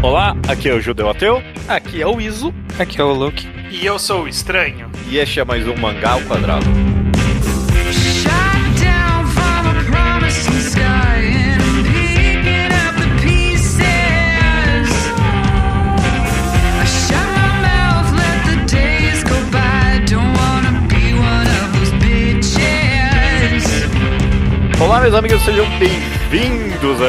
Olá, aqui é o Judeu Ateu. Aqui é o Iso. Aqui é o Luke. E eu sou o Estranho. E este é mais um Mangá ao Quadrado. Olá, meus amigos, sejam bem-vindos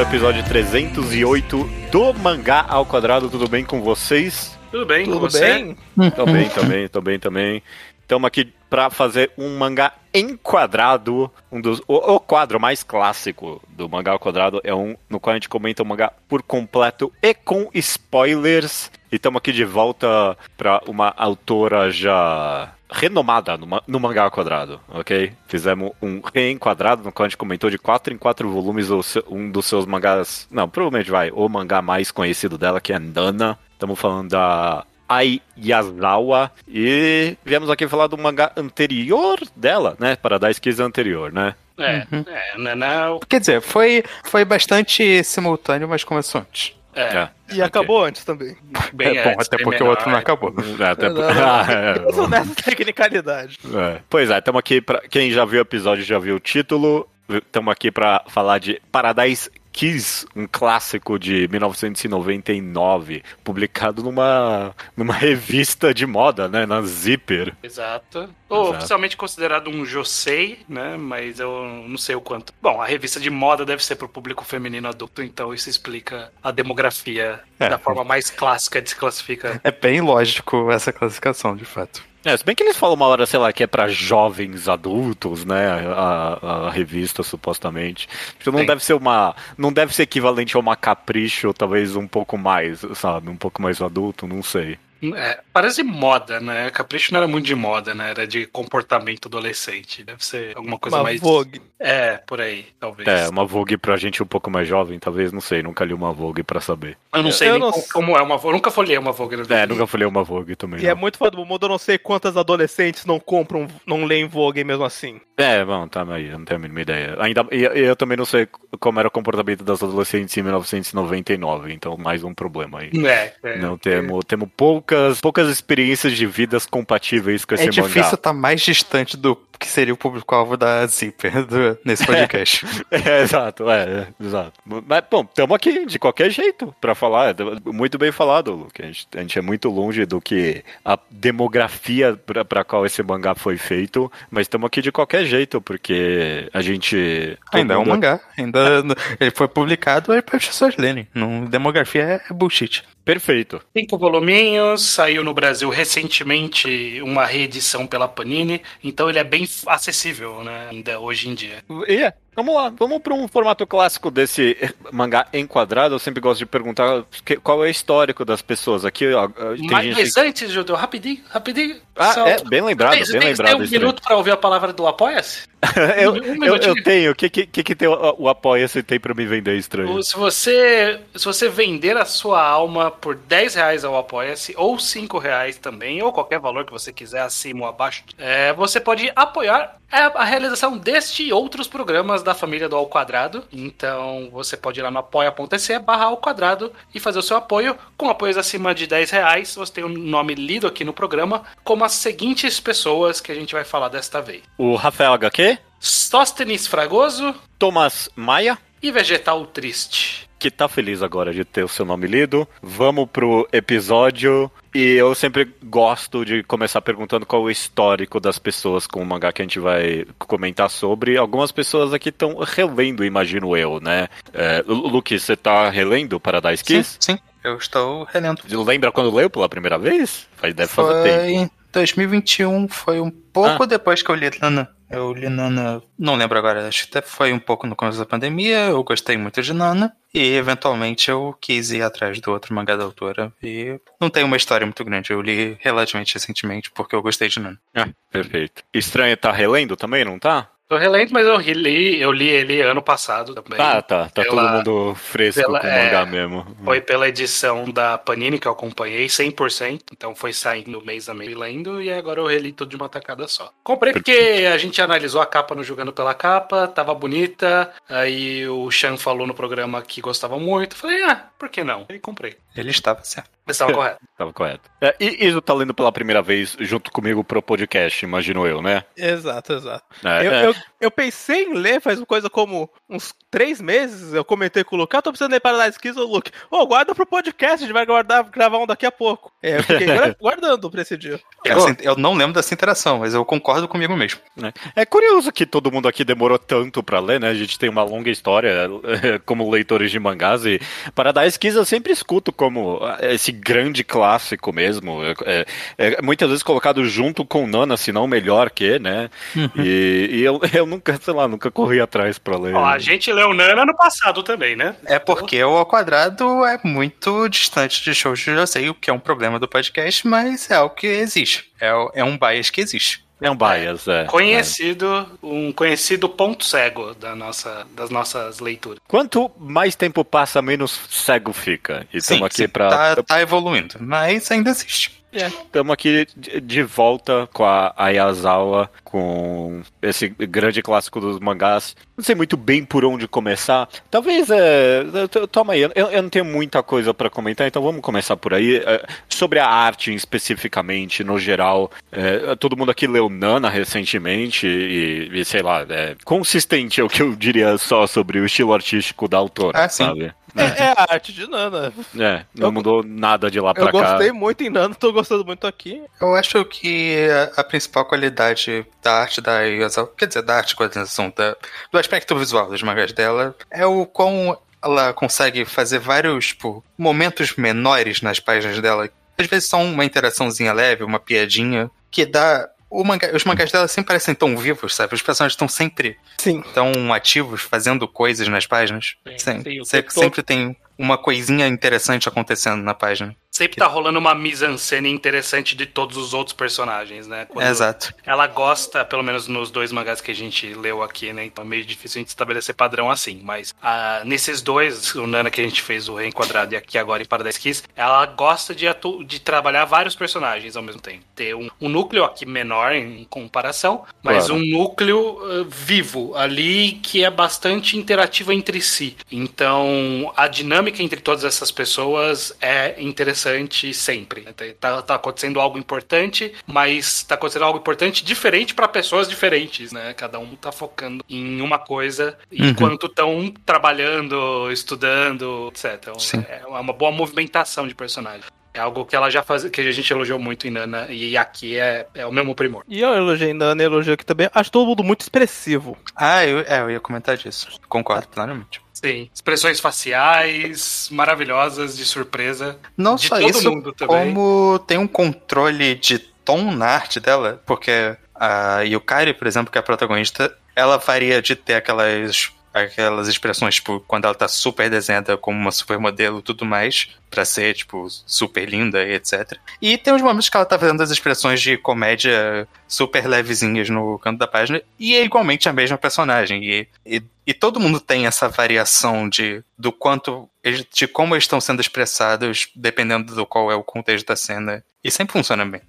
ao episódio 308 do Mangá ao Quadrado. Tudo bem com vocês? Tudo bem com Tudo você? bem? Tô bem também, tô bem também. Estamos aqui para fazer um mangá enquadrado, um dos o, o quadro mais clássico do mangá ao quadrado é um no qual a gente comenta o mangá por completo e com spoilers. E estamos aqui de volta para uma autora já renomada no, ma- no mangá ao quadrado, ok? Fizemos um reenquadrado no qual a gente comentou de 4 em 4 volumes o seu- um dos seus mangás, não, provavelmente vai, o mangá mais conhecido dela que é Nana. Estamos falando da Ai Yazawa. E viemos aqui falar do mangá anterior dela, né? Paradise Kiss anterior, né? É, é, não, não, Quer dizer, foi, foi bastante simultâneo, mas começou antes. É, E acabou antes também. bem é bom, antes, até bem porque o menor. outro não acabou. É, até Não, por- não, não. Ah, é, Eu sou nessa tecnicalidade. é. Pois é, estamos aqui para quem já viu o episódio já viu o título. Estamos aqui para falar de Paradise Kiss, um clássico de 1999, publicado numa numa revista de moda, né, na Zipper. Exato. Ou Exato. oficialmente considerado um josei, né? Mas eu não sei o quanto. Bom, a revista de moda deve ser pro público feminino adulto, então isso explica a demografia É. da forma mais clássica de se classificar. É bem lógico essa classificação, de fato. É, se bem que eles falam uma hora, sei lá, que é pra jovens adultos, né? A, a revista, supostamente. Tipo, não Sim. deve ser uma. Não deve ser equivalente a uma capricho, talvez um pouco mais, sabe? Um pouco mais adulto, não sei. É, parece moda, né? Capricho não era muito de moda, né? Era de comportamento adolescente. Deve ser alguma coisa Uma mais. Vogue. É, por aí, talvez. É, uma Vogue pra gente um pouco mais jovem, talvez, não sei, nunca li uma Vogue pra saber. Eu não sei Eu nem não como, é uma Vogue. Eu nunca folhei uma Vogue na vida. É, nunca falei uma Vogue também. E é não. muito foda do mundo, eu não sei quantas adolescentes não compram, não leem Vogue mesmo assim. É, bom, tá aí, eu não tenho a mínima ideia. Ainda, e, e eu também não sei como era o comportamento das adolescentes em 1999, então mais um problema aí. É, é. Não temos, temos poucas, poucas experiências de vidas compatíveis com esse É mangá. difícil estar mais distante do que seria o público-alvo da Zipper do- nesse podcast. É, exato, é, é, exato. Mas, bom, estamos aqui de qualquer jeito pra falar. É Muito bem falado, Luke. A gente, a gente é muito longe do que a demografia pra qual esse mangá foi feito, mas estamos aqui de qualquer jeito, porque a gente. Ainda é um mundo- mangá. Ainda ele foi publicado é para as pessoas lerem. Não, demografia é bullshit. Perfeito. Cinco voluminhos, saiu no Brasil recentemente uma reedição pela Panini, então ele é bem acessível, né, ainda hoje em dia. E é, vamos lá, vamos para um formato clássico desse mangá enquadrado. Eu sempre gosto de perguntar qual é o histórico das pessoas. Aqui ó, Mas, mas antes, Judeu, rapidinho, rapidinho. Ah, só- é, bem lembrado, Tem- bem tem- lembrado. Tem um minuto pra ouvir a palavra do Apoia-se? eu, Um eu, eu tenho. O que, que, que tem o, o Apoia-se tem pra me vender estranho? Se você, se você vender a sua alma por 10 reais ao Apoia-se, ou 5 reais também, ou qualquer valor que você quiser, acima ou abaixo, é, você pode apoiar a, a realização deste e outros programas da família do Ao Quadrado. Então você pode ir lá no apoia.se barra ao quadrado e fazer o seu apoio. Com apoios acima de 10 reais, você tem o nome lido aqui no programa, como as seguintes pessoas que a gente vai falar desta vez. O Rafael HQ, Sóstenes Fragoso Thomas Maia, e Vegetal Triste. Que tá feliz agora de ter o seu nome lido. Vamos pro episódio. E eu sempre gosto de começar perguntando qual é o histórico das pessoas com o mangá que a gente vai comentar sobre. Algumas pessoas aqui estão relendo, imagino eu, né? É, Lu- Luke, você tá relendo Paradise Sim, Kiss? sim. Eu estou relendo. Lembra quando leu pela primeira vez? Faz- Deve fazer Foi tempo. em 2021, foi um pouco Ah. depois que eu li Nana. Eu li Nana, não lembro agora, acho que até foi um pouco no começo da pandemia, eu gostei muito de Nana, e eventualmente eu quis ir atrás do outro mangá da autora, e não tem uma história muito grande, eu li relativamente recentemente porque eu gostei de Nana. Ah, perfeito. Estranho tá relendo também, não tá? Tô relendo, mas eu li, eu li ele ano passado também. Ah, tá. Tá todo Pela- mundo fresco pela- com o é, mangá mesmo. Foi pela edição da Panini que eu acompanhei, 100%. Então foi saindo mês a mês lendo e agora eu reli tudo de uma tacada só. Comprei porque a gente analisou a capa no Jogando pela Capa, tava bonita. Aí o Chan falou no programa que gostava muito. Falei, ah, por que não? E comprei. Ele estava certo. Mas estava correto. Tava correto. É, e Iso tá lendo pela primeira vez junto comigo pro podcast, imagino eu, né? Exato, exato. É, Eu, é. eu, eu pensei em ler faz uma coisa como uns três meses. Eu comentei com o Luke, ah, tô precisando ler Paradise Kiss, ô Luke. Ô, guarda pro podcast, a gente vai guardar, gravar um daqui a pouco. É, eu fiquei guardando pra esse dia. Essa- eu não lembro dessa interação, mas eu concordo comigo mesmo. É curioso que todo mundo aqui demorou tanto pra ler, né? A gente tem uma longa história como leitores de mangás e Paradise Kiss eu sempre escuto como eh, esse grande clássico mesmo. É, é- é muitas vezes colocado junto com Nana, se não melhor que, né? E, e eu, eu nunca, sei lá, nunca corri atrás pra ler. Ó, a gente leu Nana no passado também, né? É porque o ao quadrado é muito distante de shows eu sei o que é um problema do podcast, mas é algo que existe. É, o- é um bias que existe. É um bias, é. Conhecido, um conhecido ponto cego da nossa, das nossas leituras. Quanto mais tempo passa, menos cego fica. E estamos aqui sim, pra. tá, tá evoluindo, mas ainda existe. Estamos aqui de volta com a Ayazawa, com esse grande clássico dos mangás. Não sei muito bem por onde começar. Talvez, é... Toma aí, eu, eu não tenho muita coisa para comentar, então vamos começar por aí. É, sobre a arte especificamente, no geral, é, todo mundo aqui leu Nana recentemente e, e sei lá, é consistente é o que eu diria só sobre o estilo artístico da autora, Ah, sim. sabe? É, é a arte de Nana. É, não Eu- mudou nada de lá pra Eu cá. gostei muito em Nana, tô gostando muito aqui. Eu acho que a, a principal qualidade da arte da Yazawa, quer dizer, da arte coordenação, da, do aspecto visual dos mangás dela, é o quão ela consegue fazer vários tipo, momentos menores nas páginas dela. Às vezes são uma interaçãozinha leve, uma piadinha, que dá. O mangá, os mangás dela sempre parecem tão vivos, sabe? Os personagens estão sempre Sim. tão ativos, fazendo coisas nas páginas. Sim, sempre, sempre tem uma coisinha interessante acontecendo na página. Sempre tá rolando uma mise-en-scène interessante de todos os outros personagens, né? Quando Exato. Ela gosta, pelo menos nos dois mangás que a gente leu aqui, né? Então é meio difícil a gente estabelecer padrão assim. Mas ah, nesses dois, o Nana que a gente fez o Reenquadrado e aqui agora em Paradise Kiss, ela gosta de, de trabalhar vários personagens ao mesmo tempo. Ter um, um núcleo aqui menor em comparação, mas Claro. um núcleo ah, vivo ali que é bastante interativo entre si. Então a dinâmica entre todas essas pessoas é interessante sempre. né? Tá, tá acontecendo algo importante, mas tá acontecendo algo importante diferente para pessoas diferentes, né? Cada um tá focando em uma coisa enquanto estão trabalhando, estudando, etc. Então, Sim. é uma boa movimentação de personagem. É algo que ela já faz, que a gente elogiou muito em Nana e aqui é, é o mesmo primor. E eu elogiei Nana, elogio aqui também. Acho todo mundo muito expressivo. Ah, eu, é, eu ia comentar disso. Concordo plenamente. Sim. Expressões faciais maravilhosas, de surpresa. Não De só todo isso, mundo também. como tem um controle de tom na arte dela, porque a Yukari, por exemplo, que é a protagonista, ela varia de ter aquelas aquelas expressões, tipo, quando ela tá super desenhada como uma supermodelo tudo mais, pra ser, tipo, super linda e etc. E tem uns momentos que ela tá fazendo as expressões de comédia super levezinhas no canto da página, e é igualmente a mesma personagem. E, e, e todo mundo tem essa variação de do quanto, de como eles estão sendo expressados, dependendo do qual é o contexto da cena. E sempre funciona bem.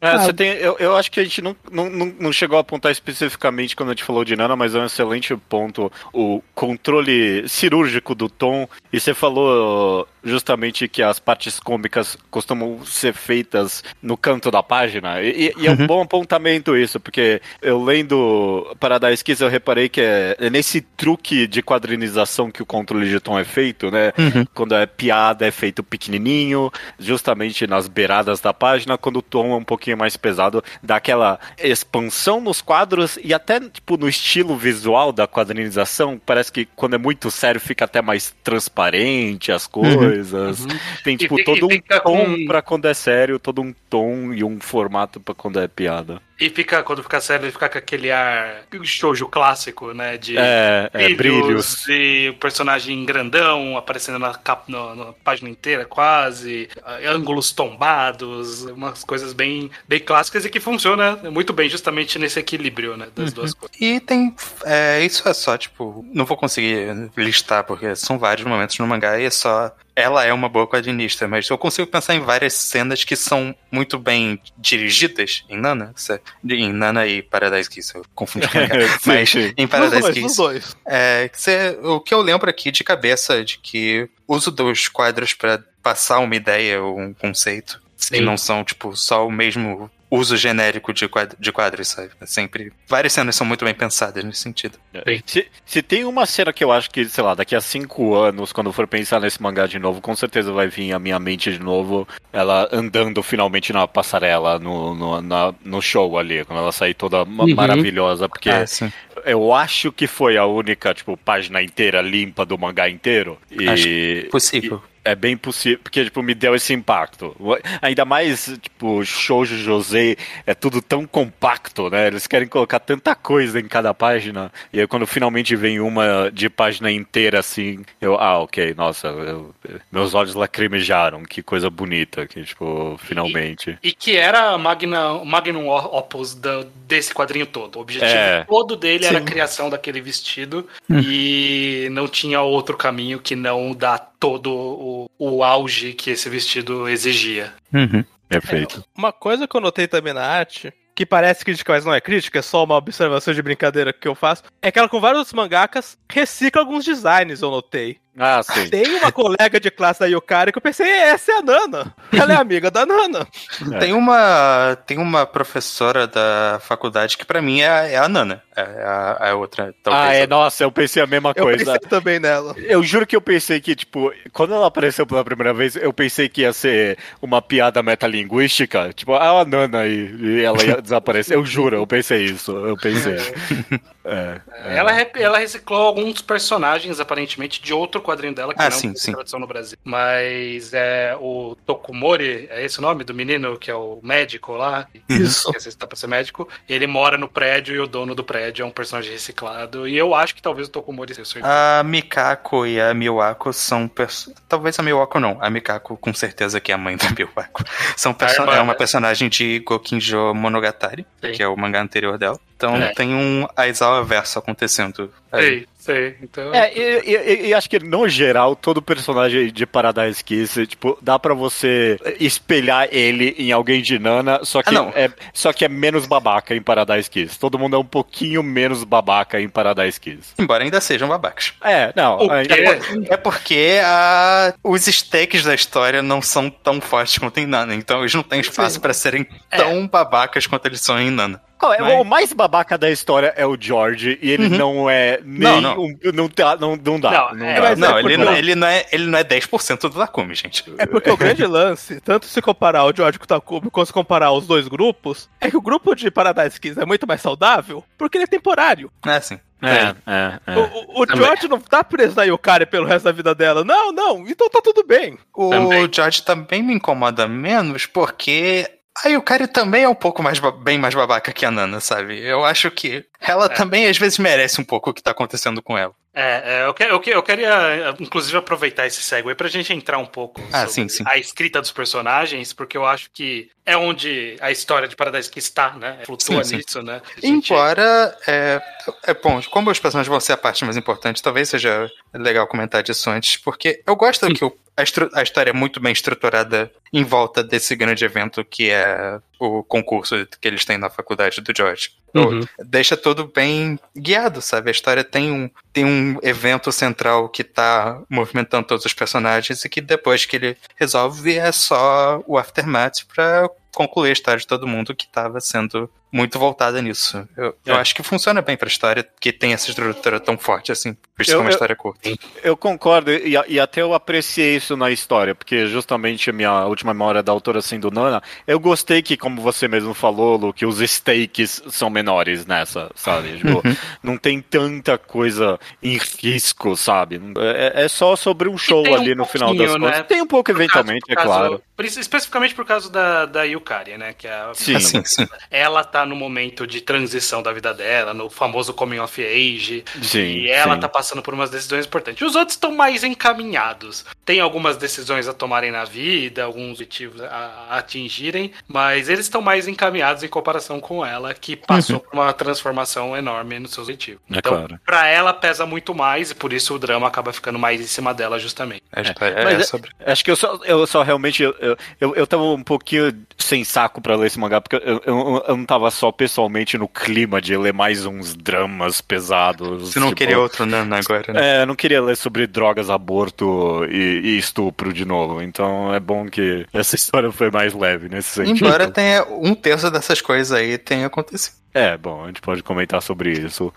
É, Ah, você tem, eu, eu acho que a gente não, não, não, chegou a apontar especificamente quando a gente falou de Nana, mas é um excelente ponto o controle cirúrgico do tom. E você falou justamente que as partes cômicas costumam ser feitas no canto da página. E, e é um bom apontamento isso, porque eu lendo Paradise Kiss eu reparei que é, é nesse truque de quadrinização que o controle de tom é feito, né? Quando é piada é feito pequenininho, justamente nas beiradas da página, quando o tom é um pouquinho mais pesado, dá aquela expansão nos quadros e até tipo no estilo visual da quadrinização, parece que quando é muito sério fica até mais transparente as coisas. Tem E tipo todo e um tom com- pra quando é sério, todo um tom e um formato pra quando é piada. E fica, quando fica sério, ele fica com aquele ar shoujo clássico, né? De É, é, brilhos. e o personagem grandão aparecendo na, capa, no- na página inteira, quase, ah, ângulos tombados, umas coisas bem, bem clássicas e que funciona muito bem justamente nesse equilíbrio, né? Das duas coisas. E tem. É, isso é só, tipo. Não vou conseguir listar, porque são vários momentos no mangá e é só. Ela é uma boa quadrinista, mas eu consigo pensar em várias cenas que são muito bem dirigidas em Nana. se- Em Nana e Paradise Kiss, eu confundi com. Sim, mas sim. em Paradise dois, os Kiss. dois. É, cê- o que eu lembro aqui de cabeça é de que uso dos quadros pra passar uma ideia ou um conceito. E não são, tipo, só o mesmo uso genérico de, quad de quadros, sabe? É sempre. Várias cenas são muito bem pensadas nesse sentido. É. Se, se tem uma cena que eu acho que, sei lá, daqui a cinco anos, quando eu for pensar nesse mangá de novo, com certeza vai vir à minha mente de novo ela andando finalmente na passarela, no, no, na- no show ali, quando ela sair toda Uhum. maravilhosa, porque Ah, sim. eu acho que foi a única, tipo, página inteira limpa do mangá inteiro. E, Acho Possível. É bem possível, porque, tipo, me deu esse impacto. Ainda mais, tipo, Shoujo José é tudo tão compacto, né? Eles querem colocar tanta coisa em cada página. E aí, quando finalmente vem uma de página inteira, assim, eu, ah, ok, nossa, eu- meus olhos lacrimejaram, que coisa bonita, que, tipo, finalmente. E que era a magna, magnum opus da- desse quadrinho todo. O objetivo É. todo dele era a Sim. criação daquele vestido Hum. e não tinha outro caminho que não dar todo o, o auge que esse vestido exigia. Uhum. Perfeito. Uma coisa que eu notei também na arte, que parece crítica, mas não é crítica, é só uma observação de brincadeira que eu faço, é que ela com vários outros mangakas recicla alguns designs, eu notei. Ah, sim. Tem uma colega de classe da Yukari que eu pensei, essa é a Nana. Ela é amiga da Nana. É. Tem uma tem uma professora da faculdade que pra mim é, a- é a Nana. É a, a outra. Ah, é, nossa, eu pensei a mesma Eu coisa. pensei também nela. Eu juro que eu pensei que, tipo, quando ela apareceu pela primeira vez, eu pensei que ia ser uma piada metalinguística. Tipo, ah, a Nana e, e ela ia desaparecer. Eu juro, eu pensei isso. Eu pensei. É, é. Ela, rep- ela reciclou alguns personagens, aparentemente, de outro quadrinho dela, que Ah, não sim, tem sim. tradução no Brasil. Mas é o Tokumori, é esse o nome do menino, que é o médico lá? Isso. Que está pra ser médico. Ele mora no prédio e o dono do prédio é um personagem reciclado. E eu acho que talvez o Tokumori seja o seu. A Mikako e a Miwako são. perso- Talvez a Miwako não. A Mikako, com certeza, que é a mãe da Miwako. São perso- é uma né? personagem de Gokinjo Monogatari, Sim. que é o mangá anterior dela. Então É. tem um Aizawa verso acontecendo. aí. Sei, sei. Então. É, e, e- e acho que no geral, todo personagem de Paradise Kiss, tipo, dá pra você espelhar ele em alguém de Nana, só que, Ah, não. é, só que é menos babaca em Paradise Kiss. Todo mundo é um pouquinho menos babaca em Paradise Kiss. Embora ainda sejam babacas. É, não. O ainda- quê? É porque a- os stakes da história não são tão fortes quanto em Nana, então eles não têm espaço pra serem tão babacas quanto eles são em Nana. Qual é? Mas- O mais babaca da história é o George, e ele não é nem. Não, não. um- não, tá- não, não dá. Não, Não, é, dá. mas não, é ele, não, ele, não é, ele não é 10% do Takumi, gente. É porque o grande lance, tanto se comparar o George com o Takumi, quanto se comparar os dois grupos, é que o grupo de Paradise Kiss é muito mais saudável, porque ele é temporário. É assim. É, é, é. O, o-. George não tá preso na Yukari pelo resto da vida dela. Não, não, então tá tudo bem. O Também. George também me incomoda menos porque a Yukari também é um pouco mais bem mais babaca que a Nana, sabe? Eu acho que ela também às vezes merece um pouco o que tá acontecendo com ela. É, é, eu, que- eu, que- eu queria, inclusive, aproveitar esse segue pra gente entrar um pouco Ah, sobre sim, sim. a escrita dos personagens, porque eu acho que é onde a história de Paradise Kiss está, né? Flutua Sim, sim. nisso, né? A gente- Embora, é, é bom, como os personagens vão ser a parte mais importante, talvez seja legal comentar disso antes, porque eu gosto que o- a, a história é muito bem estruturada em volta desse grande evento que é o concurso que eles têm na faculdade do George. Uhum. Deixa tudo bem guiado, sabe? A história tem um, tem um evento central que tá movimentando todos os personagens e que depois que ele resolve é só o aftermath pra concluir a história de todo mundo que tava sendo muito voltada nisso. Eu, eu É. acho que funciona bem pra história que tem essa estrutura tão forte assim, por ser Eu- uma eu- história curta. Eu concordo, e, e até eu apreciei isso na história, porque justamente a minha última memória da autora sendo Nana, eu gostei que, como você mesmo falou, Lu, que os stakes são menores nessa, sabe? Tipo, não tem tanta coisa em risco, sabe? É, é só sobre um show tem um ali no final das pouquinho, contas. né? Tem um pouco Por eventualmente, causa- é causa- claro. por isso- especificamente por causa da, da Yukari, né? Que é a, Sim. Sim, sim. ela tá no momento de transição da vida dela, no famoso coming of age. Sim, e ela sim. tá passando por umas decisões importantes. Os outros estão mais encaminhados. Tem algumas decisões a tomarem na vida, alguns objetivos a, a atingirem, mas eles estão mais encaminhados em comparação com ela, que passou por uma transformação enorme no seu objetivo. É então, claro. pra ela pesa muito mais e por isso o drama acaba ficando mais em cima dela, justamente. A história mas é, é- sobre. Acho que eu só, eu só realmente. Eu, eu, eu, eu tava um pouquinho sem saco pra ler esse mangá, porque eu, eu, eu não tava só pessoalmente no clima de ler mais uns dramas pesados. Você não tipo, queria outro Nana agora, né? É, eu não queria ler sobre drogas, aborto e, e estupro de novo. Então é bom que essa história foi mais leve nesse sentido. Embora tenha um terço dessas coisas aí tenha acontecido. É, bom, a gente pode comentar sobre isso.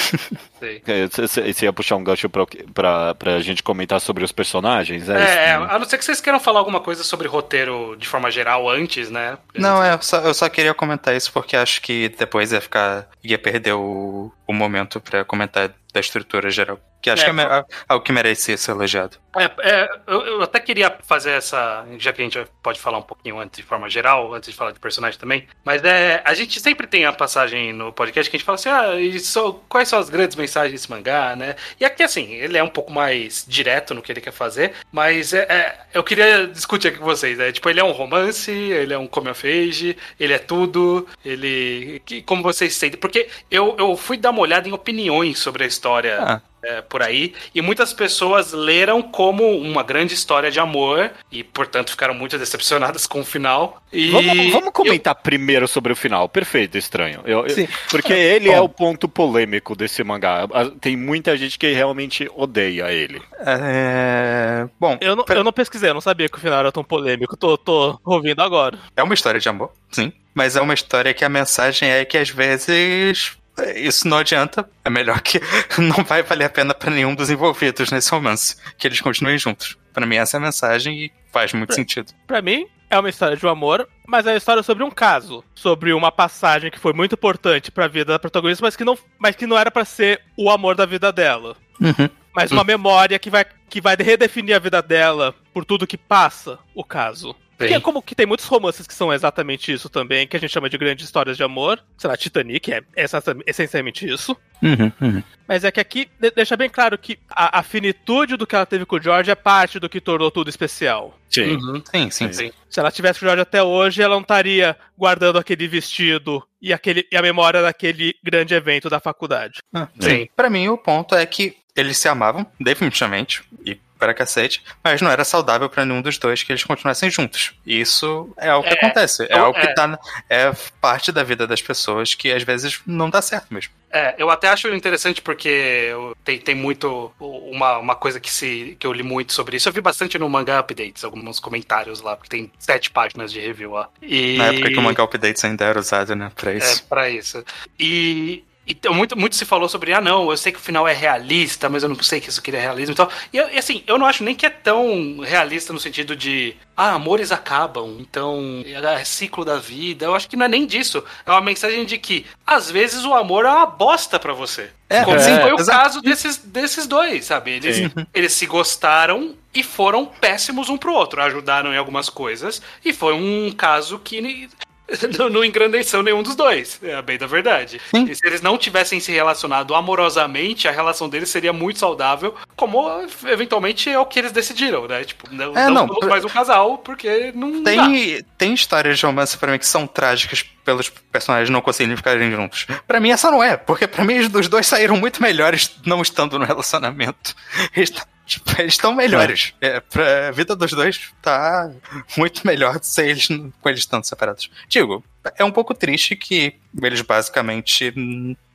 Sei. É, Você ia puxar um gancho pra, pra, pra gente comentar sobre os personagens? É, É, é, isso, né? a não ser que vocês queiram falar alguma coisa sobre roteiro de forma geral antes, né? Não, é, eu só, eu só queria comentar isso porque acho que depois ia ficar. ia perder o, o momento pra comentar da estrutura geral. Que acho É, que é algo que merecia ser elogiado. É, é, eu, eu até queria fazer essa. Já que a gente pode falar um pouquinho antes de forma geral, antes de falar de personagem também. Mas é. A gente sempre tem a passagem no podcast que a gente fala assim: ah, só- quais são as grandes mensagens desse mangá, né? E aqui, assim, ele é um pouco mais direto no que ele quer fazer, mas é, é, eu queria discutir aqui com vocês. né? Tipo, ele é um romance, ele é um come of age, ele é tudo, ele. que- como vocês sentem? Porque eu, eu fui dar uma olhada em opiniões sobre a história Ah. é, por aí. E muitas pessoas leram como uma grande história de amor e, portanto, ficaram muito decepcionadas com o final. E Vamos, vamos comentar primeiro sobre o final. Perfeito, estranho. Eu- eu- Sim. porque ele é o ponto polêmico desse mangá. Tem muita gente que realmente odeia ele. É. Bom, Eu não, eu não pesquisei, eu não sabia que o final era tão polêmico. Tô, tô ouvindo agora. é uma história de amor, sim. Mas é uma história que a mensagem é que às vezes. Isso não adianta. É melhor que não vai valer a pena pra nenhum dos envolvidos nesse romance. Que eles continuem juntos. Pra mim, essa é a mensagem e faz muito sentido. Pra mim, é uma história de um amor, mas é uma história sobre um caso. Sobre uma passagem que foi muito importante pra vida da protagonista, mas que não, mas que não era pra ser o amor da vida dela. Uhum. Mas uma memória que vai, que vai redefinir a vida dela por tudo que passa o caso. Porque é como que tem muitos romances que são exatamente isso também, que a gente chama de grandes histórias de amor. Sei lá, Titanic é essa- essencialmente isso. Uhum, uhum. Mas é que aqui de- deixa bem claro que a, a finitude do que ela teve com o George é parte do que tornou tudo especial. Sim. Uhum. Sim, sim, sim. Sim. Se ela tivesse com o George até hoje, ela não estaria guardando aquele vestido e, aquele, e a memória daquele grande evento da faculdade. Ah, Sim. Pra mim, o ponto é que eles se amavam, definitivamente, e para cacete, mas não era saudável pra nenhum dos dois que eles continuassem juntos. Isso é algo que É, acontece. É então, algo que é. tá. É parte da vida das pessoas que às vezes não dá certo mesmo. É, eu até acho interessante porque tem, tem muito uma, uma coisa que, se, que eu li muito sobre isso. Eu vi bastante no Manga Updates, alguns comentários lá, porque tem sete páginas de review lá. E... Na época que o Manga Updates ainda era usado, né? Pra É, isso. pra isso. E. Então, muito, muito se falou sobre, ah, não, eu sei que o final é realista, mas eu não sei que isso aqui é realismo e tal. E, e, assim, eu não acho nem que é tão realista no sentido de, ah, amores acabam, então é ciclo da vida. Eu acho que não é nem disso. É uma mensagem de que, às vezes, o amor é uma bosta pra você. É, Como é, foi o exato. caso desses, desses dois, sabe? Eles, Sim. eles se gostaram e foram péssimos um pro outro. Ajudaram em algumas coisas. E foi um caso que não, não engrandeceu nenhum dos dois. É a bem da verdade. Sim. E se eles não tivessem se relacionado amorosamente, a relação deles seria muito saudável, como eventualmente é o que eles decidiram, né? Tipo, não, É, não, não, pra- mais um casal, porque não dá. Tem, tem histórias de romance pra mim que são trágicas pelos personagens não conseguirem ficarem juntos. Pra mim essa não é, porque pra mim os dois saíram muito melhores não estando no relacionamento. Eles tipo, eles estão melhores. É, pra vida dos dois tá muito melhor se eles com eles estando separados. Digo, é um pouco triste que eles basicamente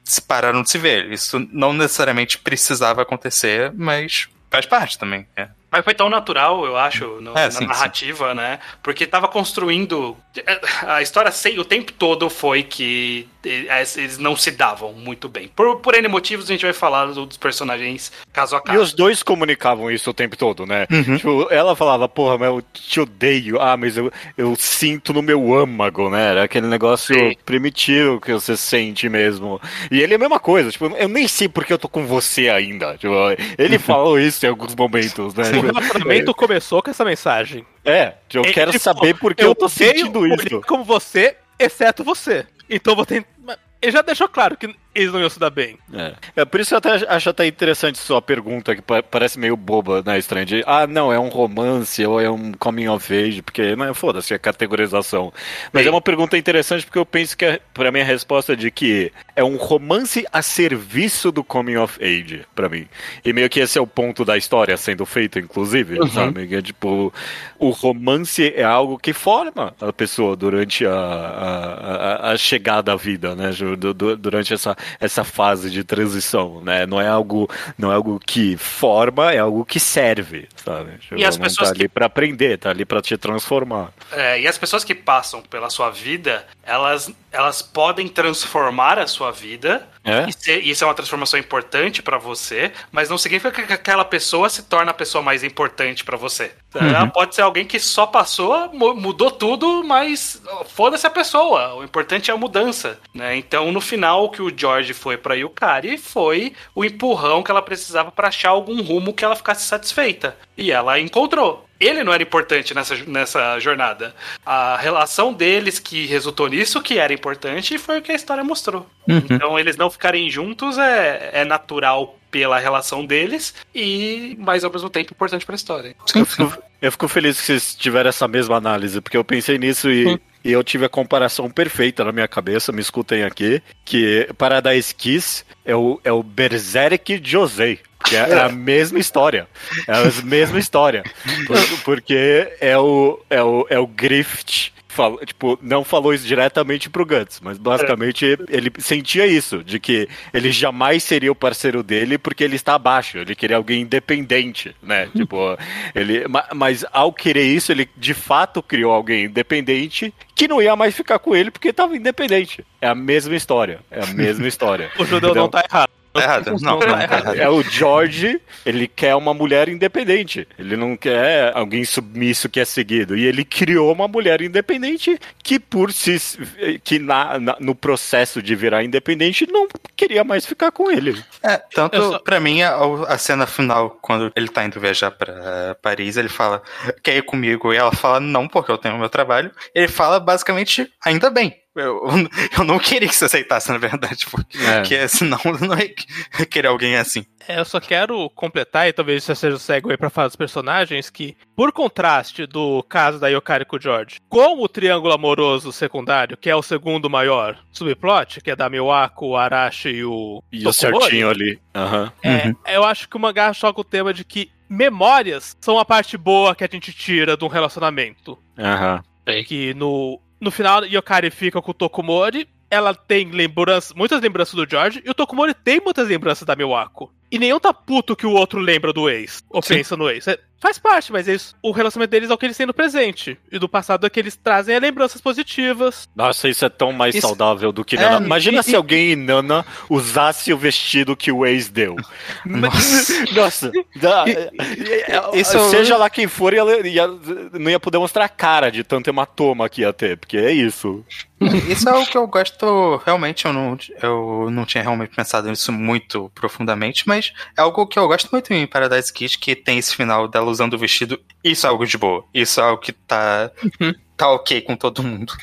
se pararam de se ver. Isso não necessariamente precisava acontecer, mas faz parte também. É. Mas foi tão natural, eu acho, no- É, na sim, narrativa, né? Porque tava construindo. A história sei, o tempo todo foi que eles não se davam muito bem. Por, por N motivos, a gente vai falar dos personagens caso a E caso. os dois comunicavam isso o tempo todo, né? Uhum. Tipo, ela falava, porra, mas eu te odeio. Ah, mas eu, eu sinto no meu âmago, né? Era aquele negócio Sim. primitivo que você sente mesmo. E ele é a mesma coisa, tipo, eu nem sei porque eu tô com você ainda. Tipo, ele falou isso em alguns momentos, né? O relacionamento começou com essa mensagem. É, eu Ele quero falou, saber porque eu, tô odeio sentindo isso. como você, exceto você. Então vou tentar. Ele já deixou claro que eles não iam se dar bem. É. É, por isso eu até acho até interessante sua pergunta, que pa- parece meio boba, né, estranha. De, ah, não, é um romance ou é um coming of age, porque, né, foda-se, é categorização. Mas Sim. é uma pergunta interessante porque eu penso que, é, pra mim, a resposta é de que é um romance a serviço do coming of age, pra mim. E meio que esse é o ponto da história sendo feito, inclusive, sabe? Que é tipo, o romance é algo que forma a pessoa durante a, a, a- a chegada à vida, né? Durante essa, essa fase de transição, né? Não é algo, não é algo que forma, é algo que serve, sabe? Tipo, E as não pessoas tá ali pra aprender, tá ali pra te transformar. É, e as pessoas que passam pela sua vida, elas, elas podem transformar a sua vida. É? E isso é uma transformação importante pra você, mas não significa que aquela pessoa se torna a pessoa mais importante pra você. Ela pode ser alguém que só passou, mu- mudou tudo, mas foda-se a pessoa. O importante é a mudança, né? Então, no final, o que o George foi pra Yukari foi o empurrão que ela precisava pra achar algum rumo que ela ficasse satisfeita. E ela encontrou. Ele não era importante nessa, nessa jornada. A relação deles que resultou nisso que era importante e foi o que a história mostrou. Então, eles não ficarem juntos é, é natural pela relação deles e, mas ao mesmo tempo, importante pra história. Eu fico, eu fico feliz que vocês tiveram essa mesma análise, porque eu pensei nisso e, e eu tive a comparação perfeita na minha cabeça, me escutem aqui, que Paradise Kiss é o, é o Berserk Josei. Que é, é a mesma história. É a mesma história. Por- porque é o, é o, é o Grift. Fala, tipo, não falou isso diretamente pro Guts, mas basicamente ele sentia isso, de que ele jamais seria o parceiro dele porque ele está abaixo, ele queria alguém independente, né? Tipo, ele, ma- mas ao querer isso, ele de fato criou alguém independente que não ia mais ficar com ele porque estava independente. É a mesma história, é a mesma história. O judeu não tá errado. Tá errado? Não, não, tá errado. É o George, ele quer uma mulher independente. Ele não quer alguém submisso que é seguido. E ele criou uma mulher independente que, por se. que na, na- no processo de virar independente, não queria mais ficar com ele. É, tanto Eu só- pra mim, a, a cena final, quando ele tá indo viajar pra Paris, ele fala, quer ir comigo? E ela fala, não, porque eu tenho meu trabalho. Ele fala basicamente, ainda bem. Eu, eu não queria que você aceitasse, na verdade, porque É. senão eu não ia querer alguém assim. É, eu só quero completar, e talvez isso seja o segue pra falar dos personagens, que, por contraste do caso da Yokari com o George, com o triângulo amoroso secundário, que é o segundo maior subplot, que é da Miwako, o Arashi e o E o certinho ali. Aham. É, eu acho que o mangá joga o tema de que memórias são a parte boa que a gente tira de um relacionamento. Aham. Que no, no final, Yokari fica com o Tokumori, ela tem lembranças, muitas lembranças do George, e o Tokumori tem muitas lembranças da Miwako. E nenhum tá puto que o outro lembra do ex, ou Sim. pensa no ex. É, faz parte, mas eles, o relacionamento deles é o que eles têm no presente. E do passado é que eles trazem lembranças positivas. Nossa, isso é tão mais Isso- saudável do que É, Nana. Imagina e- se alguém em Nana usasse o vestido que o ex deu. Nossa. Nossa. Da- E- isso- seja lá quem for, ia, ia- não ia poder mostrar a cara de tanto hematoma que ia ter, porque é isso. Isso é o que eu gosto, realmente, eu não, eu não tinha realmente pensado nisso muito profundamente, mas é algo que eu gosto muito em Paradise Kiss, que tem esse final dela usando o vestido. Isso é algo de boa. Isso é algo que tá, tá ok com todo mundo.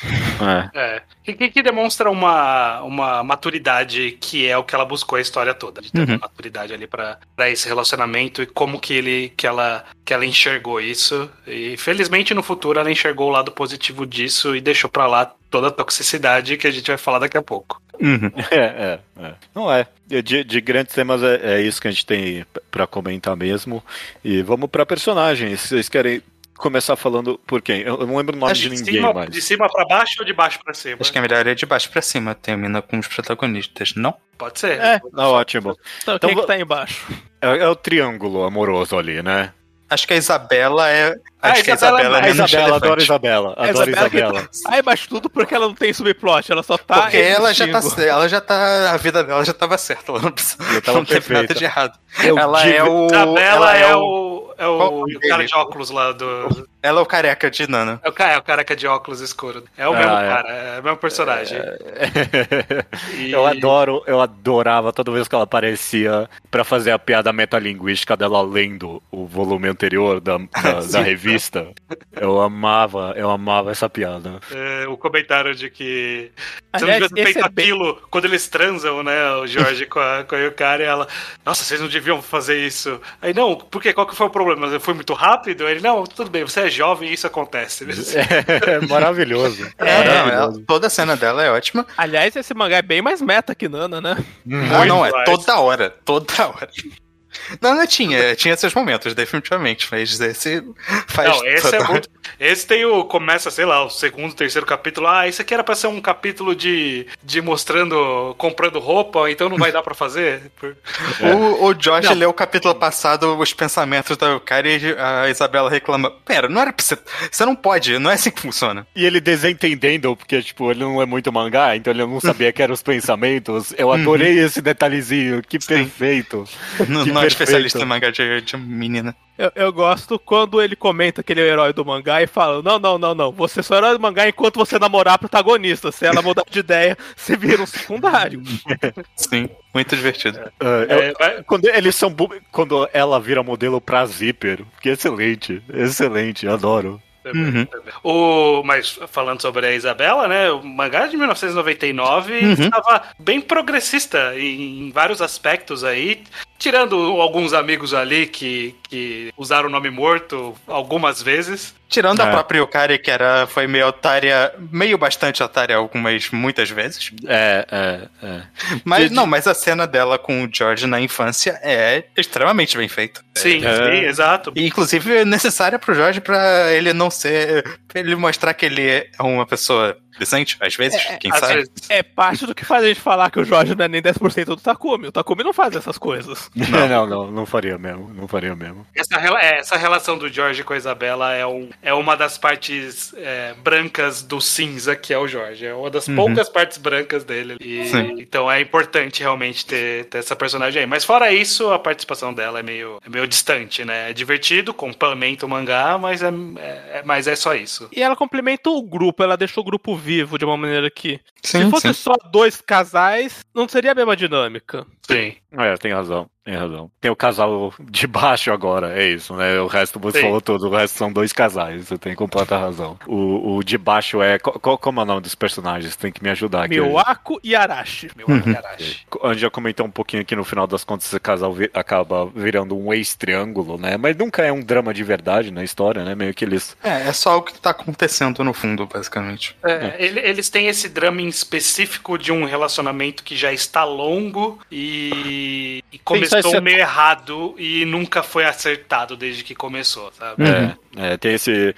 É. É. Que, que- que demonstra uma, uma maturidade que é o que ela buscou a história toda. De ter uma Uhum. maturidade ali pra pra esse relacionamento e como que, ele, que, ela, que ela enxergou isso. E felizmente no futuro ela enxergou o lado positivo disso e deixou pra lá toda a toxicidade que a gente vai falar daqui a pouco. Uhum. É, é, é. Não é. De, de grandes temas é, é isso que a gente tem p- pra comentar mesmo. E vamos pra personagens. Vocês querem começar falando por quem? Eu não lembro o nome Acho de ninguém cima, mais. de cima pra baixo ou de baixo pra cima? Acho que é melhor ir de baixo pra cima, termina com os protagonistas, não? Pode ser. É. Ah, ótimo. Então, Então quem vo- que tá aí embaixo? É, é o triângulo amoroso ali, né? Acho que a Isabela é. Ah, Acho que a Isabela Isabela é A menos Isabela, adoro. Isabela. A Adoro Isabela que- Isabela. Aí embaixo tudo porque ela não tem subplot, ela só tá. Porque ela já, tá, ela já tá. A vida dela já tava certa. Ela não, precisa, Já tava não teve nada de errado. Eu ela digo- é o. Isabela ela é, é o, é o, o cara de óculos lá do. Ela é o careca de Nana. É o cara, é o careca de óculos escuro. É o mesmo Ah, é. cara, é o mesmo personagem. E- Eu adoro, eu adorava toda vez que ela aparecia pra fazer a piada metalinguística dela lendo o volume anterior da, da, da revista. Eu amava, eu amava essa piada. É, o comentário de que se Aliás, não tivesse esse feito é bem- aquilo quando eles transam, né? O Jorge com a, com a Yukari, ela. Nossa, vocês não deviam fazer isso. Aí, não, por quê? Qual que foi o problema? Foi muito rápido? Ele, não, tudo bem, você é jovem e isso acontece. É maravilhoso. É, não, maravilhoso. ela- toda a cena dela é ótima. Aliás, esse mangá é bem mais meta que Nana, né? Ah, não, é toda hora, toda hora. Nana tinha, tinha seus momentos, definitivamente, mas esse faz Não, esse é toda- muito. Esse tem o. Começa, sei lá, o segundo, terceiro capítulo. Ah, isso aqui era pra ser um capítulo de, de mostrando. comprando roupa, então não vai dar pra fazer. Por- O, o Josh Não. leu o capítulo passado, os pensamentos da cara e a Isabela reclama. Pera, não era pra você. Você não pode, não é assim que funciona. E ele desentendendo, porque, tipo, ele não é muito mangá, então ele não sabia que eram os pensamentos. Eu adorei esse detalhezinho, que perfeito. Não, Que não é perfeito. especialista em mangá de, de menina. Eu, eu gosto quando ele comenta que ele é o herói do mangá e fala: Não, não, não, não. Você só é herói do mangá enquanto você namorar a protagonista. Se ela mudar de ideia, você vira um secundário. Sim, muito divertido. Eu- É, vai- quando eles são quando ela vira modelo pra zíper, que excelente, excelente, adoro. Uhum. O, mas falando sobre a Isabela, né? O mangá de 1999 Uhum. estava bem progressista em, em vários aspectos aí. Tirando alguns amigos ali que, que usaram o nome morto algumas vezes. Tirando É. a própria Yukari, que era, foi meio otária, meio bastante otária algumas, muitas vezes. É, é, é. Mas De- não, mas a cena dela com o George na infância é extremamente bem feita. Sim, É. sim, exato. E, inclusive, é necessária pro Jorge pra ele não ser. pra ele mostrar que ele é uma pessoa decente, às vezes, quem Às sabe. vezes. É parte do que faz a gente falar que o Jorge não é nem 10% do Takumi. O Takumi não faz essas coisas. Não, não, não, não faria mesmo, não faria mesmo. Essa, é, essa relação do Jorge com a Isabela é, um, é uma das partes é, brancas do cinza que é o Jorge. É uma das poucas partes brancas dele. E- então é importante realmente ter, ter essa personagem aí. Mas fora isso, a participação dela é meio, é meio distante, né? É divertido, complementa o mangá, mas é, é- é- mas é só isso. E ela complementa o grupo, ela deixou o grupo vivo de uma maneira que. Sim, se fosse sim. só dois casais, não seria a mesma dinâmica. Sim. É, tem razão, tem razão. Tem o casal de baixo agora, é isso, né? O resto você Sim. falou tudo, o resto são dois casais, você tem completa razão. O, o de baixo é. Qual, qual- como é o nome dos personagens? Tem que me ajudar aqui. Miwako e Arashi. Meu Uhum. Arashi. A gente já comentou um pouquinho aqui no final das contas, esse casal vi- acaba virando um ex-triângulo, né? Mas nunca é um drama de verdade na história, né? Meio que eles. É, é só o que tá acontecendo no fundo, basicamente. É, ele- eles têm esse drama em específico de um relacionamento que já está longo e, e começou esse- meio errado e nunca foi acertado desde que começou, sabe? Uhum. É, é, tem esse,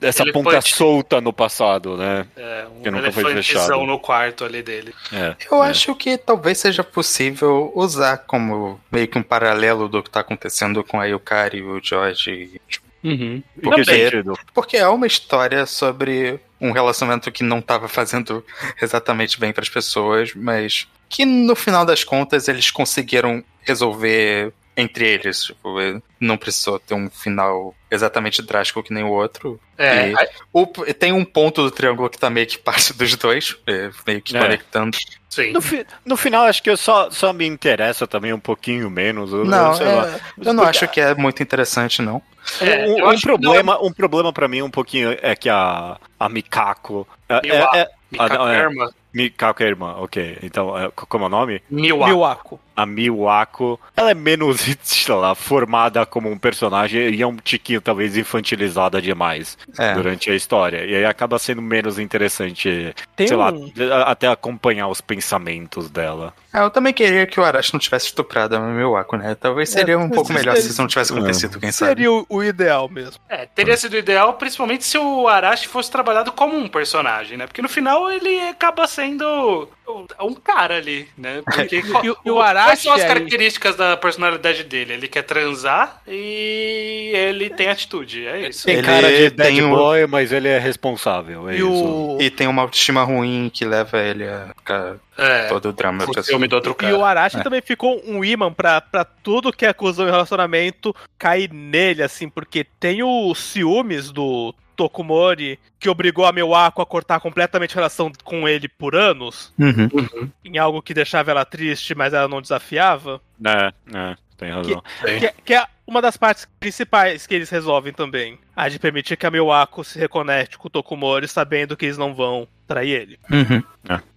essa Elefante. ponta solta no passado, né? É, Que um nunca foi fechado. no quarto ali dele. É, Eu é. acho que talvez seja possível usar como meio que um paralelo do que tá acontecendo com a Yukari e o George. Que Porque- sentido? Porque é uma história sobre um relacionamento que não tava fazendo exatamente bem pras pessoas, mas que no final das contas eles conseguiram resolver entre eles. Tipo, não precisou ter um final exatamente drástico que nem o outro. É, E o- tem um ponto do triângulo que tá meio que parte dos dois, é, meio que É. conectando. sim. No, fi- no final, acho que só, só me interessa também um pouquinho menos. eu- Não, eu sei lá. é, eu não acho que é muito interessante, não. É, um, eu um problema, um problema para mim um pouquinho é que a, a Mikako. É, é, é- Mikako ah, não, é. Irma. Mikako é a irmã, ok. Então, é, co- como é o nome? Miwako. Miwako. A Miwako. Ela é menos, sei lá, formada como um personagem e é um tiquinho talvez infantilizada demais É. durante a história. E aí acaba sendo menos interessante, Tem sei lá, um- a- até acompanhar os pensamentos dela. É, eu também queria que o Arashi não tivesse estuprado a Miwako, né? Talvez seria um mas pouco melhor se isso não tivesse acontecido, quem sabe. Seria o, o ideal mesmo. É, teria sido ideal, principalmente se o Arashi fosse trabalhado como um personagem, né? Porque no final ele acaba sendo um cara ali, né? Porque E o- e o quais Arashi são as aí? características da personalidade dele? Ele quer transar e ele tem atitude, é isso. Tem Ele cara de bad tem um- boy, mas ele é responsável. É E isso. o, E tem uma autoestima ruim que leva ele a ficar É, todo o drama o filme do outro e cara. o Arashi É. também ficou um imã pra, pra tudo que é acusão em relacionamento cair nele, assim, porque tem os ciúmes do Tokumori que obrigou a Miwako a cortar completamente a relação com ele por anos, Uhum. em algo que deixava ela triste, mas ela não desafiava. É, é, tem razão. Que, que é uma das partes principais que eles resolvem também. A de permitir que a Miwako se reconecte com o Tokumori, sabendo que eles não vão trair ele. Uhum.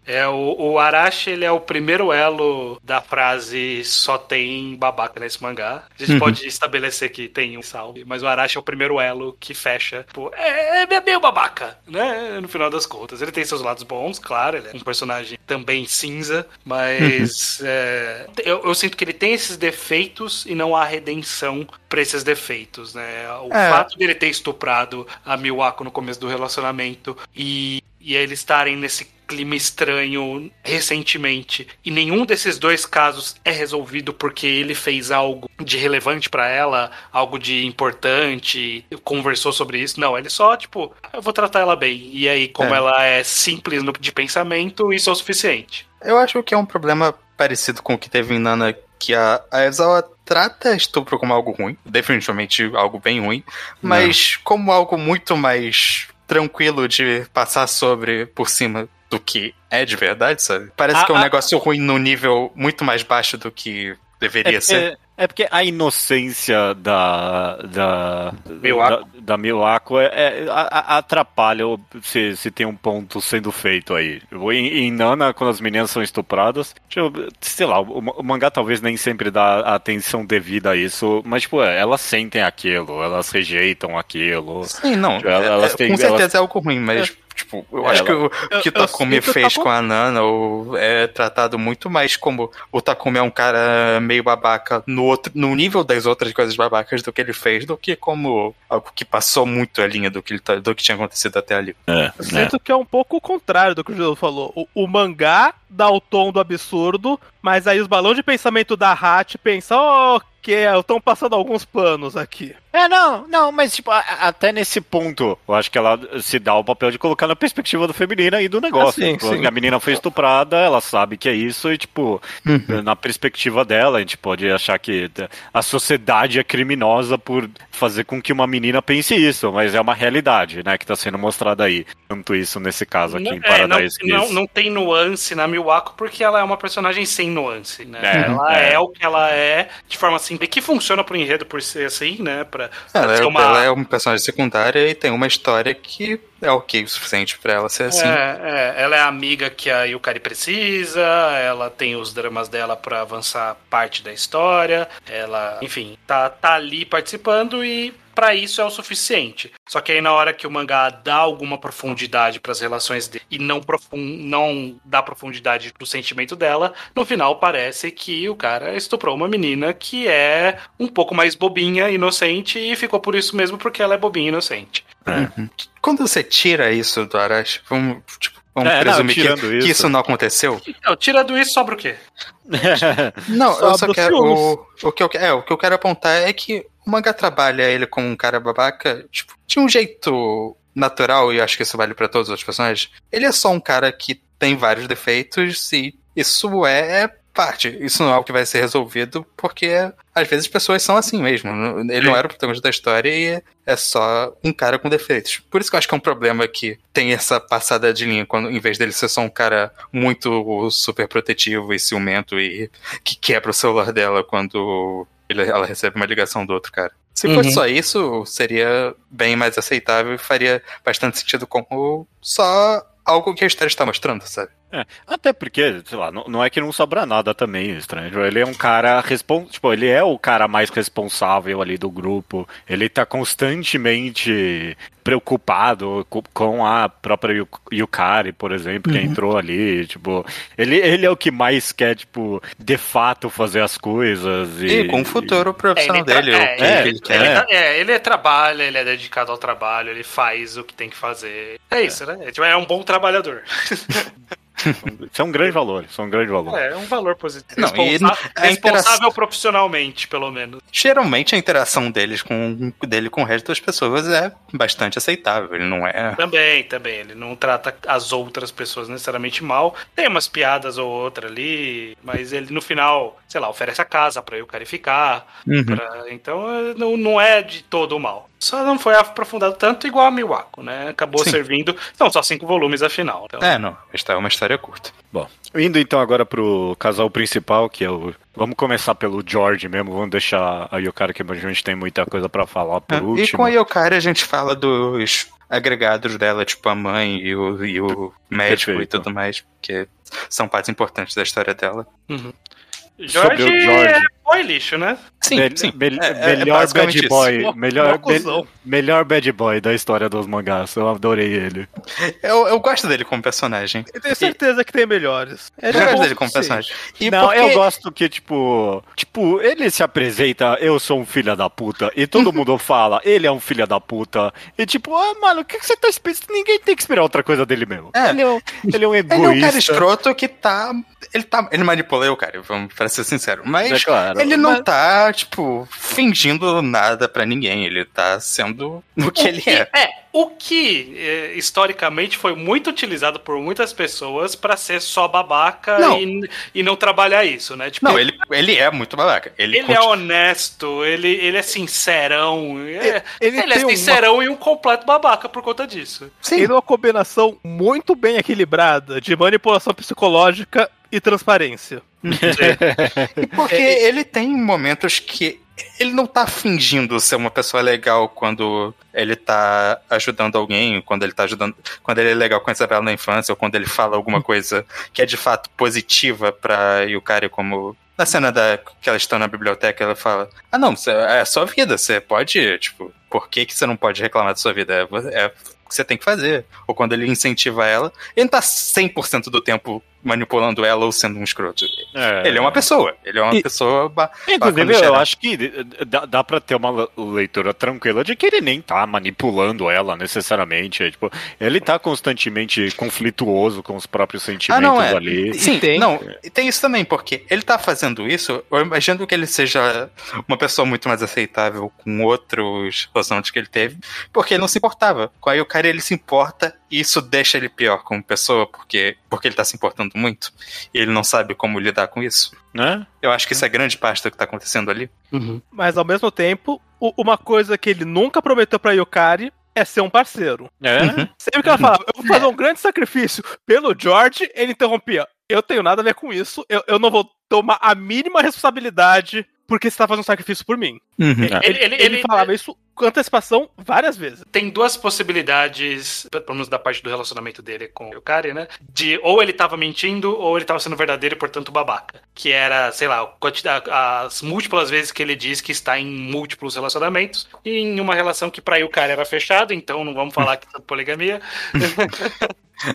É, o, o Arashi, ele é o primeiro elo da frase só tem babaca nesse mangá. A gente Uhum. pode estabelecer que tem um salve, mas o Arashi é o primeiro elo que fecha. Pô, é, é meio babaca, né? No final das contas. Ele tem seus lados bons, claro, ele é um personagem também cinza, mas é, eu, eu sinto que ele tem esses defeitos e não há redenção pra esses defeitos, né? O É. fato dele ter estuprado a Miwako no começo do relacionamento e, e eles estarem nesse clima estranho recentemente e nenhum desses dois casos é resolvido porque ele fez algo de relevante pra ela, algo de importante, conversou sobre isso. Não, ele só, tipo, eu vou tratar ela bem. E aí, como É. ela é simples no, de pensamento, isso é o suficiente. Eu acho que é um problema parecido com o que teve em Nana, que a, a Ezawa trata estupro como algo ruim, definitivamente algo bem ruim, mas como algo muito mais tranquilo de passar sobre por cima do que é de verdade, sabe? Parece A- que é um a- negócio ruim num nível muito mais baixo do que deveria É ser. porque, é porque a inocência da da Miwako. da, da Miwako é, é- a- atrapalha se, se tem um ponto sendo feito aí. Em, em Nana, quando as meninas são estupradas, tipo, sei lá, o, o mangá talvez nem sempre dá a atenção devida a isso, mas tipo, é, elas sentem aquilo, elas rejeitam aquilo. Sim, não. Elas- é- elas é- têm- com certeza elas- é algo ruim, mas. Tipo, eu É, acho que ela- o, o que o Takumi fez com a Nana o- é tratado muito mais como o Takumi é um cara meio babaca no, outro, no nível das outras coisas babacas do que ele fez, do que como algo que passou muito a linha do que, tá- do que tinha acontecido até ali. É, Eu sinto que é um pouco o contrário do que o Júlio falou. O, o mangá dá o tom do absurdo, mas aí os balões de pensamento da Hat pensam, oh, que estão passando alguns planos aqui. É, não, não, mas tipo, a- a- até nesse ponto, eu acho que ela se dá o papel de colocar na perspectiva do feminina e do negócio. Ah, sim, Tipo, sim. A menina foi estuprada, ela sabe que é isso, e tipo, na perspectiva dela, a gente pode achar que a sociedade é criminosa por fazer com que uma menina pense isso, mas é uma realidade, né, que tá sendo mostrada aí. Tanto isso nesse caso aqui Não, em é, não, Paradise não, não tem nuance na Miwako porque ela é uma personagem sem nuance, né? É, ela é. é. o que ela é de forma simples, que funciona pro enredo por ser assim, né? Pra, pra Ela, ser é, uma... ela é uma personagem secundária e tem uma história que é ok o suficiente pra ela ser assim. É, é, ela é a amiga que a Yukari precisa, ela tem os dramas dela pra avançar parte da história, ela, enfim, tá, tá ali participando e pra isso é o suficiente. Só que aí na hora que o mangá dá alguma profundidade pras relações dele e não, profun não dá profundidade pro sentimento dela, no final parece que o cara estuprou uma menina que é um pouco mais bobinha, inocente e ficou por isso mesmo porque ela é bobinha e inocente. Quando você tira isso do Arashi, vamos, tipo, vamos É, não, presumir que, tirando que isso. isso não aconteceu? Então, tirando isso, sobra o quê? Não, eu só Sobra quero. O, o, que eu, é, o que eu quero apontar é que o mangá trabalha ele como um cara babaca, tipo, de um jeito natural, e eu acho que isso vale pra todos os outros personagens. Ele é só um cara que tem vários defeitos e isso é, é parte. Isso não é algo que vai ser resolvido porque às vezes as pessoas são assim mesmo. Ele não era o protagonista da história e é só um cara com defeitos. Por isso que eu acho que é um problema que tem essa passada de linha, quando em vez dele ser só um cara muito super protetivo e ciumento e que quebra o celular dela quando ele- ela recebe uma ligação do outro cara. Se fosse Uhum. só isso, seria bem mais aceitável e faria bastante sentido como só algo que a história está mostrando, sabe? Até porque, sei lá, não, não é que não sobra nada também, estranho. Ele é um cara respon... tipo, ele é o cara mais responsável ali do grupo. Ele tá constantemente preocupado co- com a própria Yu- Yukari, por exemplo, que entrou ali, tipo, ele, ele é o que mais quer, tipo, de fato fazer as coisas e, E, com o futuro profissional dele, o que é, ele ele, quer. é, ele é trabalha, ele é dedicado ao trabalho, ele faz o que tem que fazer. É isso, né? É, tipo, é um bom trabalhador. Isso é um grande valor, isso é um grande valor. É, é um valor positivo. Não, Responsa- a responsável interação- profissionalmente, pelo menos. Geralmente a interação deles com, dele com o resto das pessoas é bastante aceitável. Ele não é. Também, também. Ele não trata as outras pessoas necessariamente mal. Tem umas piadas ou outra ali, mas ele no final, sei lá, oferece a casa pra eu carificar. Uhum. pra- Então eh, não, não é de todo o mal. Só não foi aprofundado tanto igual a Miwako, né? Acabou Sim. servindo. São só cinco volumes afinal. Então, É, não. Esta é uma história curta. Bom, indo então agora pro casal principal, que é o. Vamos começar pelo George mesmo, vamos deixar a Yokara, que a gente tem muita coisa pra falar por É, último. E com a Yokari a gente fala dos agregados dela, tipo a mãe e o, e o médico Perfeito. e tudo mais, que são partes importantes da história dela. Jorge, Sobre o George. É boy lixo, né? Sim, sim. mel- É- é- é melhor basicamente bad isso. boy, Mó- melhor, me- melhor bad boy da história dos mangás. Eu adorei ele. Eu, eu gosto dele como personagem. Eu tenho certeza que tem melhores. Eu Ele é gosto dele como suficiente. personagem. E não, porque- eu gosto que, tipo, tipo, ele se apresenta, eu sou um filho da puta, e todo mundo fala, ele é um filho da puta, e tipo, ah, mano, o que, que você tá esperando? Ninguém tem que esperar outra coisa dele mesmo. É. Ele, é um, ele é um Ele é um egoísta. cara escroto que tá. Ele tá. Ele manipula o cara, vamos pra ser sincero. Mas É claro, ele não mas- tá, tipo, fingindo nada pra ninguém. Ele tá sendo o que ele que- é. O que eh, historicamente foi muito utilizado por muitas pessoas pra ser só babaca Não. E, e não trabalhar isso, né? Tipo, Não, ele, ele é muito babaca. Ele, Ele é continua- honesto, ele, ele é sincerão. é- ele ele é tem uma- sincerão e um completo babaca por conta disso. Sim. Ele é uma combinação muito bem equilibrada de manipulação psicológica e transparência. Porque ele tem momentos que ele não tá fingindo ser uma pessoa legal quando ele tá ajudando alguém, quando ele tá ajudando. Quando ele é legal com a Isabela na infância, ou quando ele fala alguma coisa que é de fato positiva pra Yukari, como. Na cena da que elas estão na biblioteca, ela fala: Ah, não, é a sua vida, você pode, tipo, por que, que você não pode reclamar da sua vida? É, é o que você tem que fazer. Ou quando ele incentiva ela, ele não tá 100% do tempo manipulando ela ou sendo um escroto. Ele é uma pessoa. Ele é uma E- pessoa. ba- Inclusive, eu acho que dá, dá pra ter uma le- leitura tranquila de que ele nem tá manipulando ela necessariamente. É, tipo, ele tá constantemente conflituoso com os próprios sentimentos Ah, não é. ali. Sim, tem. não, e tem isso também, porque ele tá fazendo isso, eu imagino que ele seja uma pessoa muito mais aceitável com outros relacionamentos que ele teve, porque ele não se importava. Aí o cara ele se importa isso deixa ele pior como pessoa, porque, porque ele tá se importando muito e ele não sabe como lidar com isso. Né? Eu acho que isso é grande parte do que tá acontecendo ali. Mas ao mesmo tempo, uma coisa que ele nunca prometeu pra Yukari é ser um parceiro. É. Uhum. Sempre que ela falava, eu vou fazer um grande sacrifício pelo George, ele interrompia. Eu tenho nada a ver com isso, eu, eu não vou tomar a mínima responsabilidade porque você tá fazendo um sacrifício por mim. Uhum. É. Ele, Ele- ele, ele- falava isso com antecipação várias vezes. Tem duas possibilidades, pelo menos da parte do relacionamento dele com o Yukari, né? De ou ele tava mentindo ou ele tava sendo verdadeiro e, portanto, babaca. Que era, sei lá, as múltiplas vezes que ele diz que está em múltiplos relacionamentos. E em uma relação que pra Yukari era fechada, então não vamos falar que é poligamia.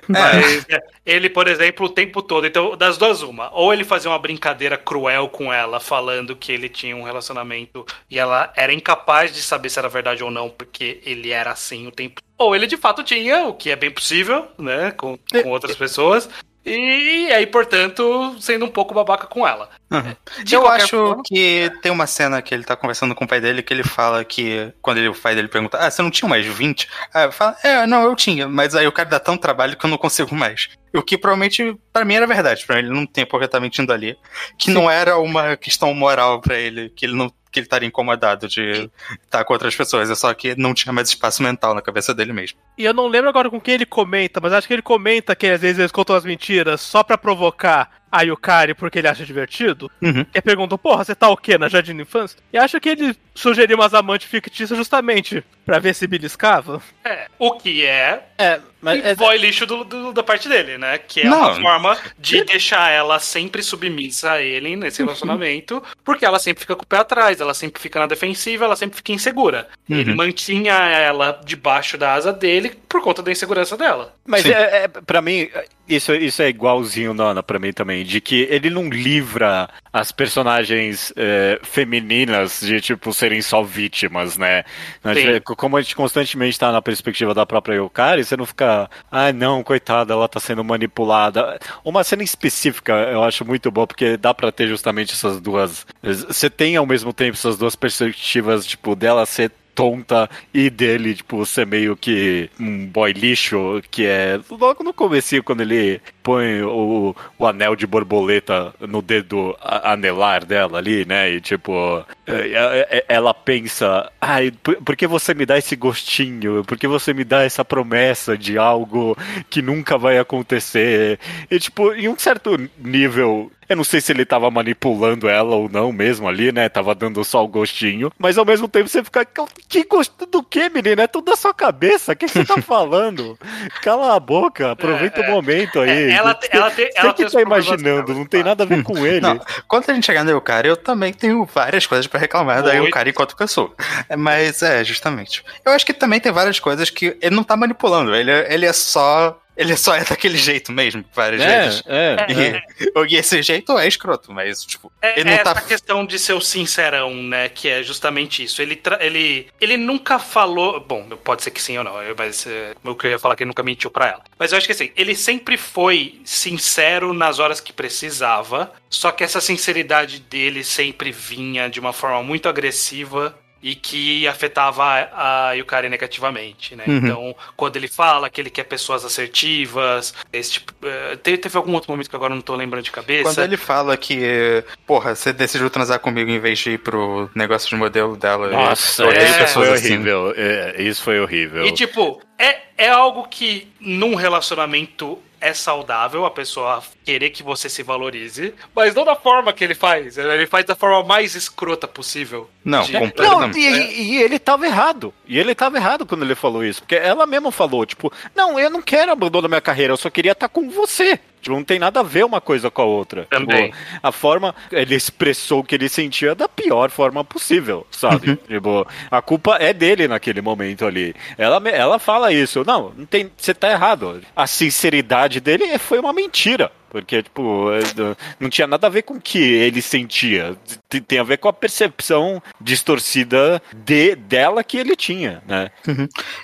Mas é, ele, por exemplo, o tempo todo. Então, das duas, uma. Ou ele fazia uma brincadeira cruel com ela, falando que ele tinha um relacionamento e ela era incapaz de saber se era verdade ou não, porque ele era assim o tempo. Ou ele de fato tinha, o que é bem possível, né? Com, com outras pessoas. E, aí, portanto, sendo um pouco babaca com ela. Uhum. Eu acho forma- que tem uma cena que ele tá conversando com o pai dele que ele fala que, quando ele- o pai dele pergunta, ah, você não tinha mais 20? Aí eu falo, é, não, eu tinha, mas aí o cara dá tão trabalho que eu não consigo mais. O que provavelmente, pra mim, era verdade, pra ele não tem porque tá mentindo ali. Que não era uma questão moral pra ele, que ele não que ele estaria incomodado de estar com outras pessoas, é só que não tinha mais espaço mental na cabeça dele mesmo. E eu não lembro agora com quem ele comenta, mas acho que ele comenta que às vezes eles contam as mentiras só pra provocar a Yukari porque ele acha divertido. Uhum. E perguntam, porra, você tá o quê? Na Jardim da Infância? E acho que ele sugeriu umas amantes fictícias justamente pra ver se beliscava. É, o que é É, mas é, boy lixo do- do- da parte dele, né? Que é Não. uma forma de deixar ela sempre submissa a ele nesse relacionamento, porque ela sempre fica com o pé atrás, ela sempre fica na defensiva, ela sempre fica insegura. Ele Uhum. mantinha ela debaixo da asa dele por conta da insegurança dela. Mas é, é, pra mim, isso, isso é igualzinho Nana pra mim também, de que ele não livra as personagens é, femininas de, tipo, serem só vítimas, né? Sim. É, como a gente constantemente tá na perspectiva da própria Yukari, você não fica, ah, não, coitada, ela tá sendo manipulada. Uma cena específica eu acho muito boa, porque dá pra ter justamente essas duas. Você tem ao mesmo tempo essas duas perspectivas, tipo, dela ser tonta e dele, tipo, ser meio que um boy lixo, que é logo no começo quando ele põe o, o anel de borboleta no dedo anelar dela ali, né? E tipo, é, é, ela pensa, ai, por que você me dá esse gostinho? Por que você me dá essa promessa de algo que nunca vai acontecer? E tipo, em um certo nível, eu não sei se ele tava manipulando ela ou não mesmo ali, né? Tava dando só o gostinho. Mas ao mesmo tempo você fica. Que gosto do que, menina? É tudo da sua cabeça. O que você tá falando? Cala a boca, aproveita É, o momento aí. é, ela te- ela te- Você ela que tem tá imaginando, não tem nada a ver com ele. Não, quando a gente chegar no Yukari, eu também tenho várias coisas pra reclamar da. Yukari enquanto pessoa. É, Mas é, justamente. Eu acho que também tem várias coisas que ele não tá manipulando. Ele, é- ele é só. Ele só é daquele jeito mesmo, várias vezes. É, é. E, e esse jeito é escroto, mas, tipo, É, ele é não essa tá. questão de ser o sincerão, né? Que é justamente isso. Ele, tra- ele, ele nunca falou. Bom, pode ser que sim ou não, eu- mas é, o que eu ia falar que ele nunca mentiu pra ela. Mas eu acho que assim, ele sempre foi sincero nas horas que precisava. Só que essa sinceridade dele sempre vinha de uma forma muito agressiva. E que afetava a Yukari negativamente, né? Uhum. Então, quando ele fala que ele quer pessoas assertivas, esse tipo. eh, te- teve algum outro momento que agora eu não tô lembrando de cabeça. Quando ele fala que, porra, você decidiu transar comigo em vez de ir pro negócio de modelo dela. Nossa, eu odeio isso pessoas foi assim. horrível. É, isso foi horrível. E tipo, é, é algo que num relacionamento é saudável a pessoa querer que você se valorize, mas não da forma que ele faz. Ele faz da forma mais escrota possível. Não, De- Não, completamente. e, e ele tava errado. E ele tava errado quando ele falou isso. Porque ela mesma falou, tipo, não, eu não quero abandonar minha carreira, eu só queria estar com você. Tipo, não tem nada a ver uma coisa com a outra. Também. Tipo, a forma, ele expressou o que ele sentia da pior forma possível, sabe? Tipo, a culpa é dele naquele momento ali. Ela, ela fala isso. Não, não tem, você tá errado. A sinceridade dele foi uma mentira. Porque, tipo, é, não tinha nada a ver com o que ele sentia. Tem- a ver com a percepção distorcida de, dela que ele tinha, né?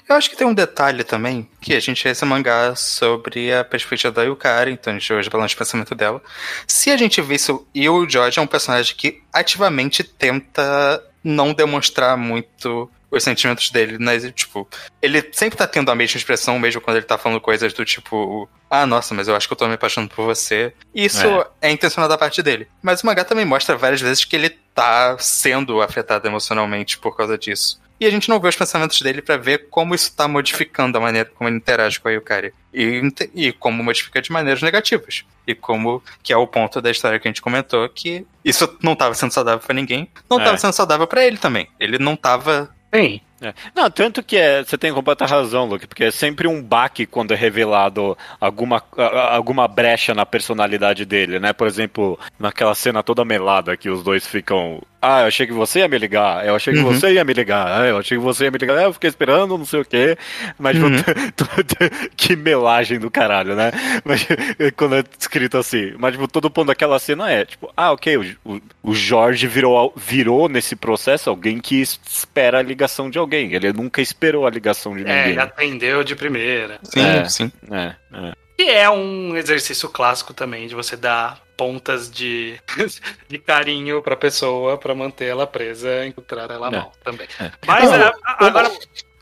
Eu acho que tem um detalhe também, que a gente vê esse mangá sobre a perspectiva da Yukari, então a gente hoje falando de pensamento dela. Se a gente visse o e o George é um personagem que ativamente tenta não demonstrar muito os sentimentos dele, né? Tipo, ele sempre tá tendo a mesma expressão, mesmo quando ele tá falando coisas do tipo, ah, nossa, mas eu acho que eu tô me apaixonando por você. Isso é, intencional da parte dele. Mas o mangá também mostra várias vezes que ele tá sendo afetado emocionalmente por causa disso. E a gente não vê os pensamentos dele pra ver como isso tá modificando a maneira como ele interage com a Yukari. E, e como modifica de maneiras negativas. E como, que é o ponto da história que a gente comentou, que isso não tava sendo saudável pra ninguém, não É. tava sendo saudável pra ele também. Ele não tava Sim. É. Não, tanto que é, você tem completa razão, Luke, porque é sempre um baque quando é revelado alguma, alguma brecha na personalidade dele, né? Por exemplo, naquela cena toda melada que os dois ficam. Ah, eu achei que você ia me ligar, eu achei que Uhum. você ia me ligar, ah, eu achei que você ia me ligar, ah, eu fiquei esperando, não sei o quê. Mas Uhum. que melagem do caralho, né? Mas quando é escrito assim, mas tipo, todo ponto daquela cena é, tipo, ah, ok, o, o, o Jorge virou, virou nesse processo alguém que espera a ligação de alguém. Ele nunca esperou a ligação de É, ninguém. ele atendeu de primeira. Sim, É. sim. É, é. E é um exercício clássico também de você dar pontas de, de carinho pra pessoa pra manter ela presa e encontrar ela É. mal também. É. Mas Não, é, agora.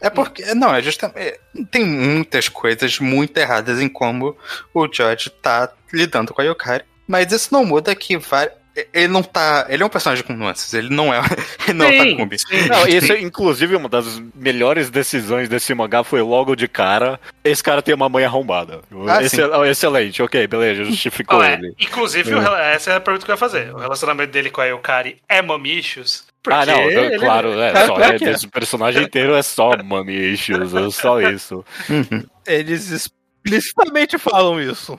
É porque. Não, é justamente. é, Tem muitas coisas muito erradas em como o George tá lidando com a Yukari. Mas isso não muda que vai. Ele não tá. Ele é um personagem com nuances. Ele não é. Ele não é Sim, Takumi. sim. Não, isso, é, inclusive, uma das melhores decisões desse mangá foi logo de cara. Esse cara tem uma mãe arrombada. Ah, Excel- excelente, ok, beleza, justificou é, ele. Inclusive, o rela- essa é a pergunta que eu ia fazer. O relacionamento dele com a Yukari é mamichos? Ah, não, ele- claro, é, Claro- só, claro é, é. esse personagem inteiro é só issues, é só isso. Eles explicitamente falam isso.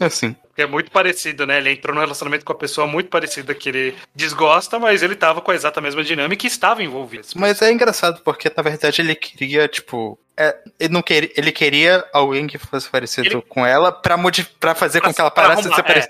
Assim. Que é muito parecido, né? Ele entrou num relacionamento com a pessoa muito parecida que ele desgosta, mas ele tava com a exata mesma dinâmica e estava envolvido. Mas é engraçado porque, na verdade, ele queria, tipo. é, ele não queria. Ele queria alguém que fosse parecido Ele- com ela pra, pra fazer Pra- com que ela parasse de ser arrumar, é.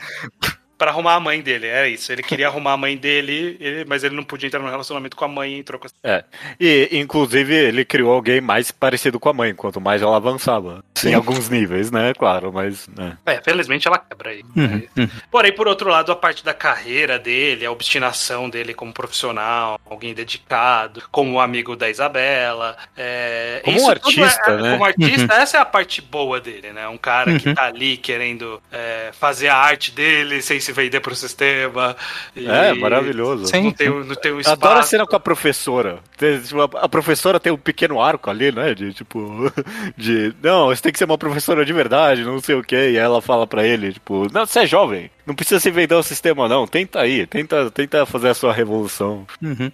Pra arrumar a mãe dele, era isso. Ele queria arrumar a mãe dele, ele- mas ele não podia entrar no relacionamento com a mãe e entrou com a... É. E, inclusive, ele criou alguém mais parecido com a mãe, quanto mais ela avançava. Em alguns níveis, né? Claro, mas. Né. É, felizmente ela quebra aí. Uhum, uhum. Porém, por outro lado, a parte da carreira dele, a obstinação dele como profissional, alguém dedicado, como amigo da Isabela. é, Como isso um tudo artista, é- né? Como artista, essa é a parte boa dele, né? Um cara que Uhum. tá ali querendo é, fazer a arte dele sem se vender pro sistema. e É, maravilhoso. Sim. Não tem, o- não tem um espaço. adoro a cena com a professora. Tem, tipo, a- professora tem um pequeno arco ali, né? De tipo. De. Não, você tem que ser uma professora de verdade, não sei o quê. E aí ela fala pra ele, tipo, não, você é jovem. Não precisa se vender ao sistema, não. Tenta aí, tenta, tenta fazer a sua revolução. Uhum.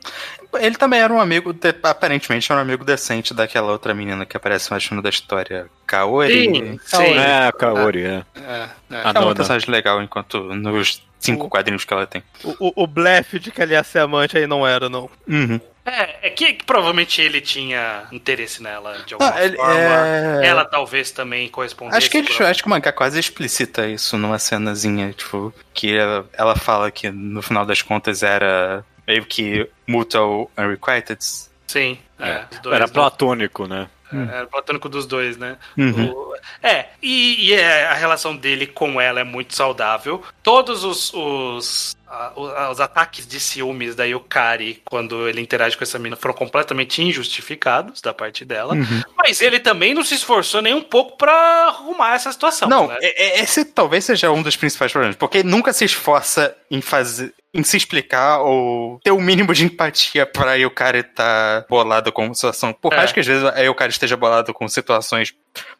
Ele também era um amigo, de- aparentemente era um amigo decente daquela outra menina que aparece mais no final da história, Kaori. Sim, sim. É, a Kaori, é. É, é. É uma personagem legal enquanto nos cinco quadrinhos que ela tem. O, o, o blefe de que ela ia ser amante aí não era, não. Uhum. É, é que, que provavelmente ele tinha interesse nela de alguma Ah, ele- forma. é- Ela talvez também correspondesse. Acho que, ele, acho que o mangá quase explicita isso numa cenazinha, tipo, que ela, ela fala que no final das contas era meio que mutual unrequited. Sim, é, É, os dois, Era né? platônico, né? É, Era platônico dos dois, né? Uhum. O- É, e, e é, a relação dele com ela é muito saudável. Todos os, os, a- os ataques de ciúmes da Yukari, quando ele interage com essa menina, foram completamente injustificados da parte dela. Uhum. Mas ele também não se esforçou nem um pouco pra arrumar essa situação. Não, né? esse talvez seja um dos principais problemas, porque ele nunca se esforça em fazer. Em se explicar ou ter o mínimo de empatia pra Yukari estar bolado com a situação. Por É. mais que às vezes a Yukari esteja bolado com situações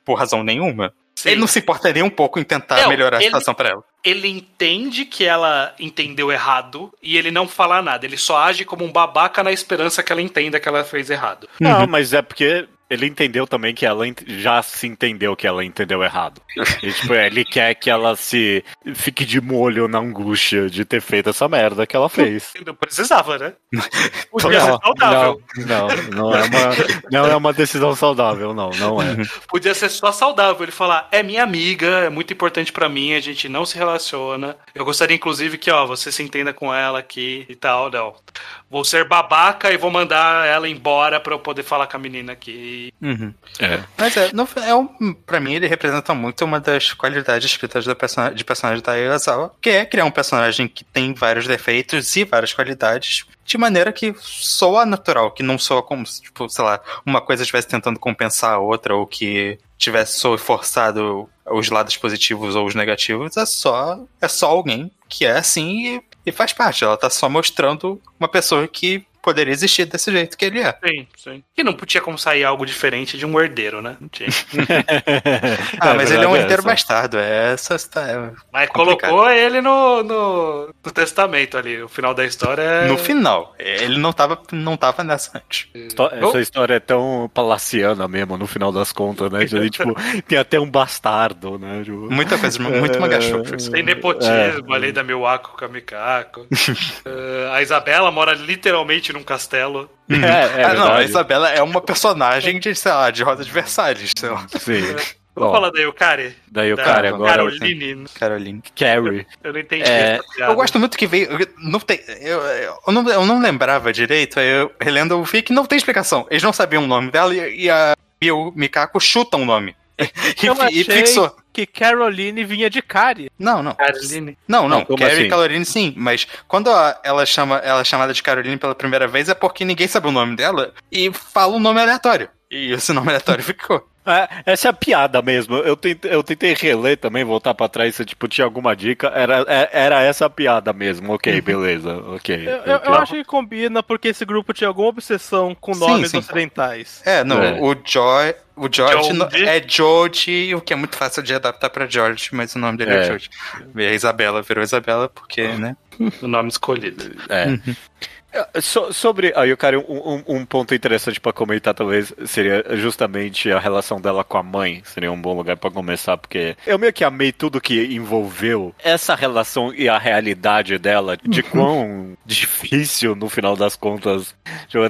por razão nenhuma, Sim. ele não se importa nem um pouco em tentar Não, melhorar a ele- situação pra ela. ele entende que ela entendeu errado e ele não fala nada. Ele só age como um babaca na esperança que ela entenda que ela fez errado. Não, mas é porque ele entendeu também que ela já se entendeu que ela entendeu errado. E, tipo, ele quer que ela se fique de molho na angústia de ter feito essa merda que ela fez. Não precisava, né? Podia ser saudável. não, não, não é uma, não é uma decisão saudável, não, não é. Podia ser só saudável. Ele falar, é minha amiga, é muito importante pra mim, a gente não se relaciona. Eu gostaria, inclusive, que, ó, você se entenda com ela aqui e tal. Não. Vou ser babaca e vou mandar ela embora pra eu poder falar com a menina aqui. Uhum. É. Mas é, no, é um, pra mim ele representa muito uma das qualidades escritas da persona- de personagem da Ayazawa, que é criar um personagem que tem vários defeitos e várias qualidades, de maneira que soa natural, que não soa como, se, tipo, sei lá, uma coisa estivesse tentando compensar a outra, ou que tivesse só forçado os lados positivos ou os negativos, é só, é só alguém que é assim e, e faz parte. Ela tá só mostrando uma pessoa que poderia existir desse jeito que ele é. Sim, sim. E não podia como sair algo diferente de um herdeiro, né? Não tinha. Ah, É, mas ele é um é herdeiro essa. bastardo, é essa. É, Mas Complicado. colocou ele no, no, no testamento ali. O final da história é. No final. Ele não tava, não tava nessa antes. Histó- Essa história é tão palaciana mesmo, no final das contas, né? De, tipo, tem até um bastardo, né? Tipo, Muita coisa, muito manga show. Tem nepotismo ali da Milwaukee com a Mikako. Eh, a Isabela mora literalmente num castelo. É, é ah, não, a. Isabela é uma personagem de, sei lá, de Rosa de Versalhes, sei lá. Sim. Vamos Ó, falar da Yukari? daí o Da cara agora. Caroline. Caroline. Carrie. Eu não entendi. É. Eu gosto muito que veio. Não tem, eu, eu, não, eu não lembrava direito, aí eu relendo eu vi que não tem explicação. Eles não sabiam o nome dela e, e a o Mikako chutam o nome. E, Eu e achei fixou. Que Caroline vinha de Kari. Não, não. Caroline. Não, não, Não, Carrie assim? e Caroline sim, mas quando ela chama ela é chamada de Caroline pela primeira vez é porque ninguém sabe o nome dela e fala um nome aleatório. E esse nome aleatório ficou. É, essa é a piada mesmo. Eu tentei, eu tentei reler também, voltar pra trás, se tipo, tinha alguma dica. Era, é- era essa a piada mesmo. Ok, beleza. Ok. Eu, eu, eu acho que combina porque esse grupo tinha alguma obsessão com Sim, nomes sim. ocidentais. É, não, É. o Joy, o George George. é George, o que é muito fácil de adaptar pra George, mas o nome dele é, É. George. E a Isabela virou Isabela porque, né? O nome escolhido. É. So- sobre a Yukari, um, um- um ponto interessante pra comentar talvez seria justamente a relação dela com a mãe. Seria um bom lugar pra começar, porque eu meio que amei tudo que envolveu essa relação e a realidade dela, de quão difícil no final das contas.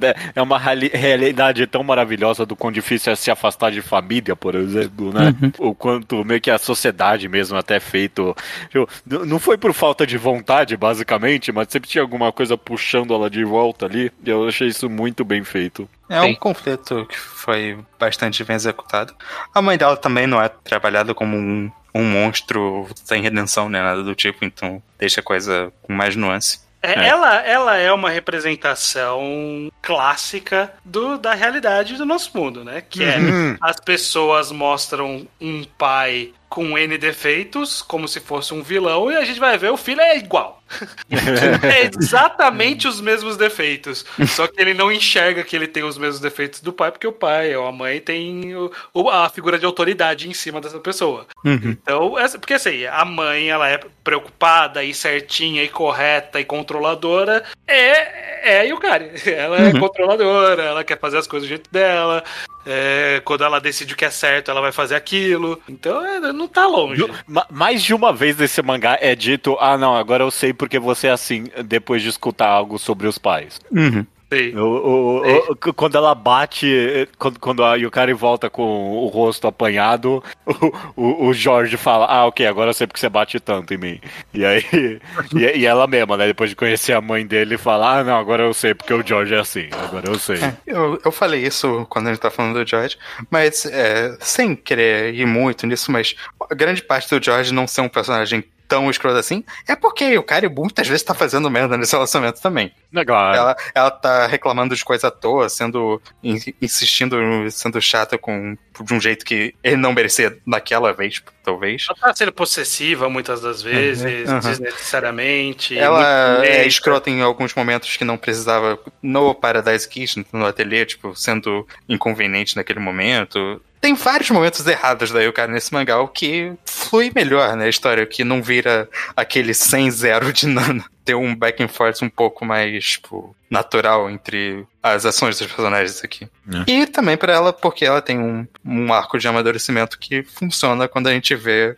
é- É uma reali- realidade tão maravilhosa do quão difícil é se afastar de família, por exemplo, né? O quanto meio que a sociedade mesmo até é feito. tipo, n- não foi por falta de vontade, basicamente, mas sempre tinha alguma coisa puxando ela de volta ali. E eu achei isso muito bem feito. É um Sim. conflito que foi bastante bem executado. A mãe dela também não é trabalhada como um, um monstro sem redenção nem nada do tipo, então deixa a coisa com mais nuance. É, É. Ela, ela é uma representação clássica do, da realidade do nosso mundo, né? Que é Uhum. as pessoas mostram um pai com N defeitos, como se fosse um vilão, e a gente vai ver o filho é igual. é exatamente os mesmos defeitos. Só que ele não enxerga que ele tem os mesmos defeitos do pai, porque o pai ou a mãe tem o- o- a figura de autoridade em cima dessa pessoa. Então, essa- porque assim, a mãe, ela é preocupada e certinha e correta e controladora, é, é a Yukari. Ela é controladora, ela quer fazer as coisas do jeito dela, é, quando ela decide o que é certo, ela vai fazer aquilo. Então, é, não tá longe. Ma- Mais de uma vez nesse mangá é dito: ah, não, agora eu sei porque você é assim, depois de escutar algo sobre os pais. Uhum. Sim. O- o- o- o- quando ela bate, eh, quando, quando a Yukari volta com o rosto apanhado, o, o- o Jorge fala: Ah, ok, agora eu sei porque você bate tanto em mim. E aí, e, e ela mesma, né, depois de conhecer a mãe dele, fala: Ah, não, agora eu sei porque o Jorge é assim, agora eu sei. É, eu, eu falei isso quando a gente tá falando do George, mas é, sem querer ir muito nisso, mas a grande parte do George não ser um personagem tão escroto assim é porque o cara muitas vezes tá fazendo merda nesse relacionamento também. Legal. Ela, ela tá reclamando de coisa à toa, sendo in- insistindo, sendo chata com de um jeito que ele não merecia naquela vez, talvez. Ela tá sendo possessiva muitas das vezes, Uhum. desnecessariamente. Ela é escrota em alguns momentos que não precisava no Paradise Kitchen, no ateliê, tipo, sendo inconveniente naquele momento. Tem vários momentos errados da Yukari nesse mangá, o que flui melhor na história, que não vira aquele 100-0 de Nana. Tem um back and forth um pouco mais, tipo, natural entre as ações dos personagens aqui. É. E também pra ela, porque ela tem um, um arco de amadurecimento que funciona quando a gente vê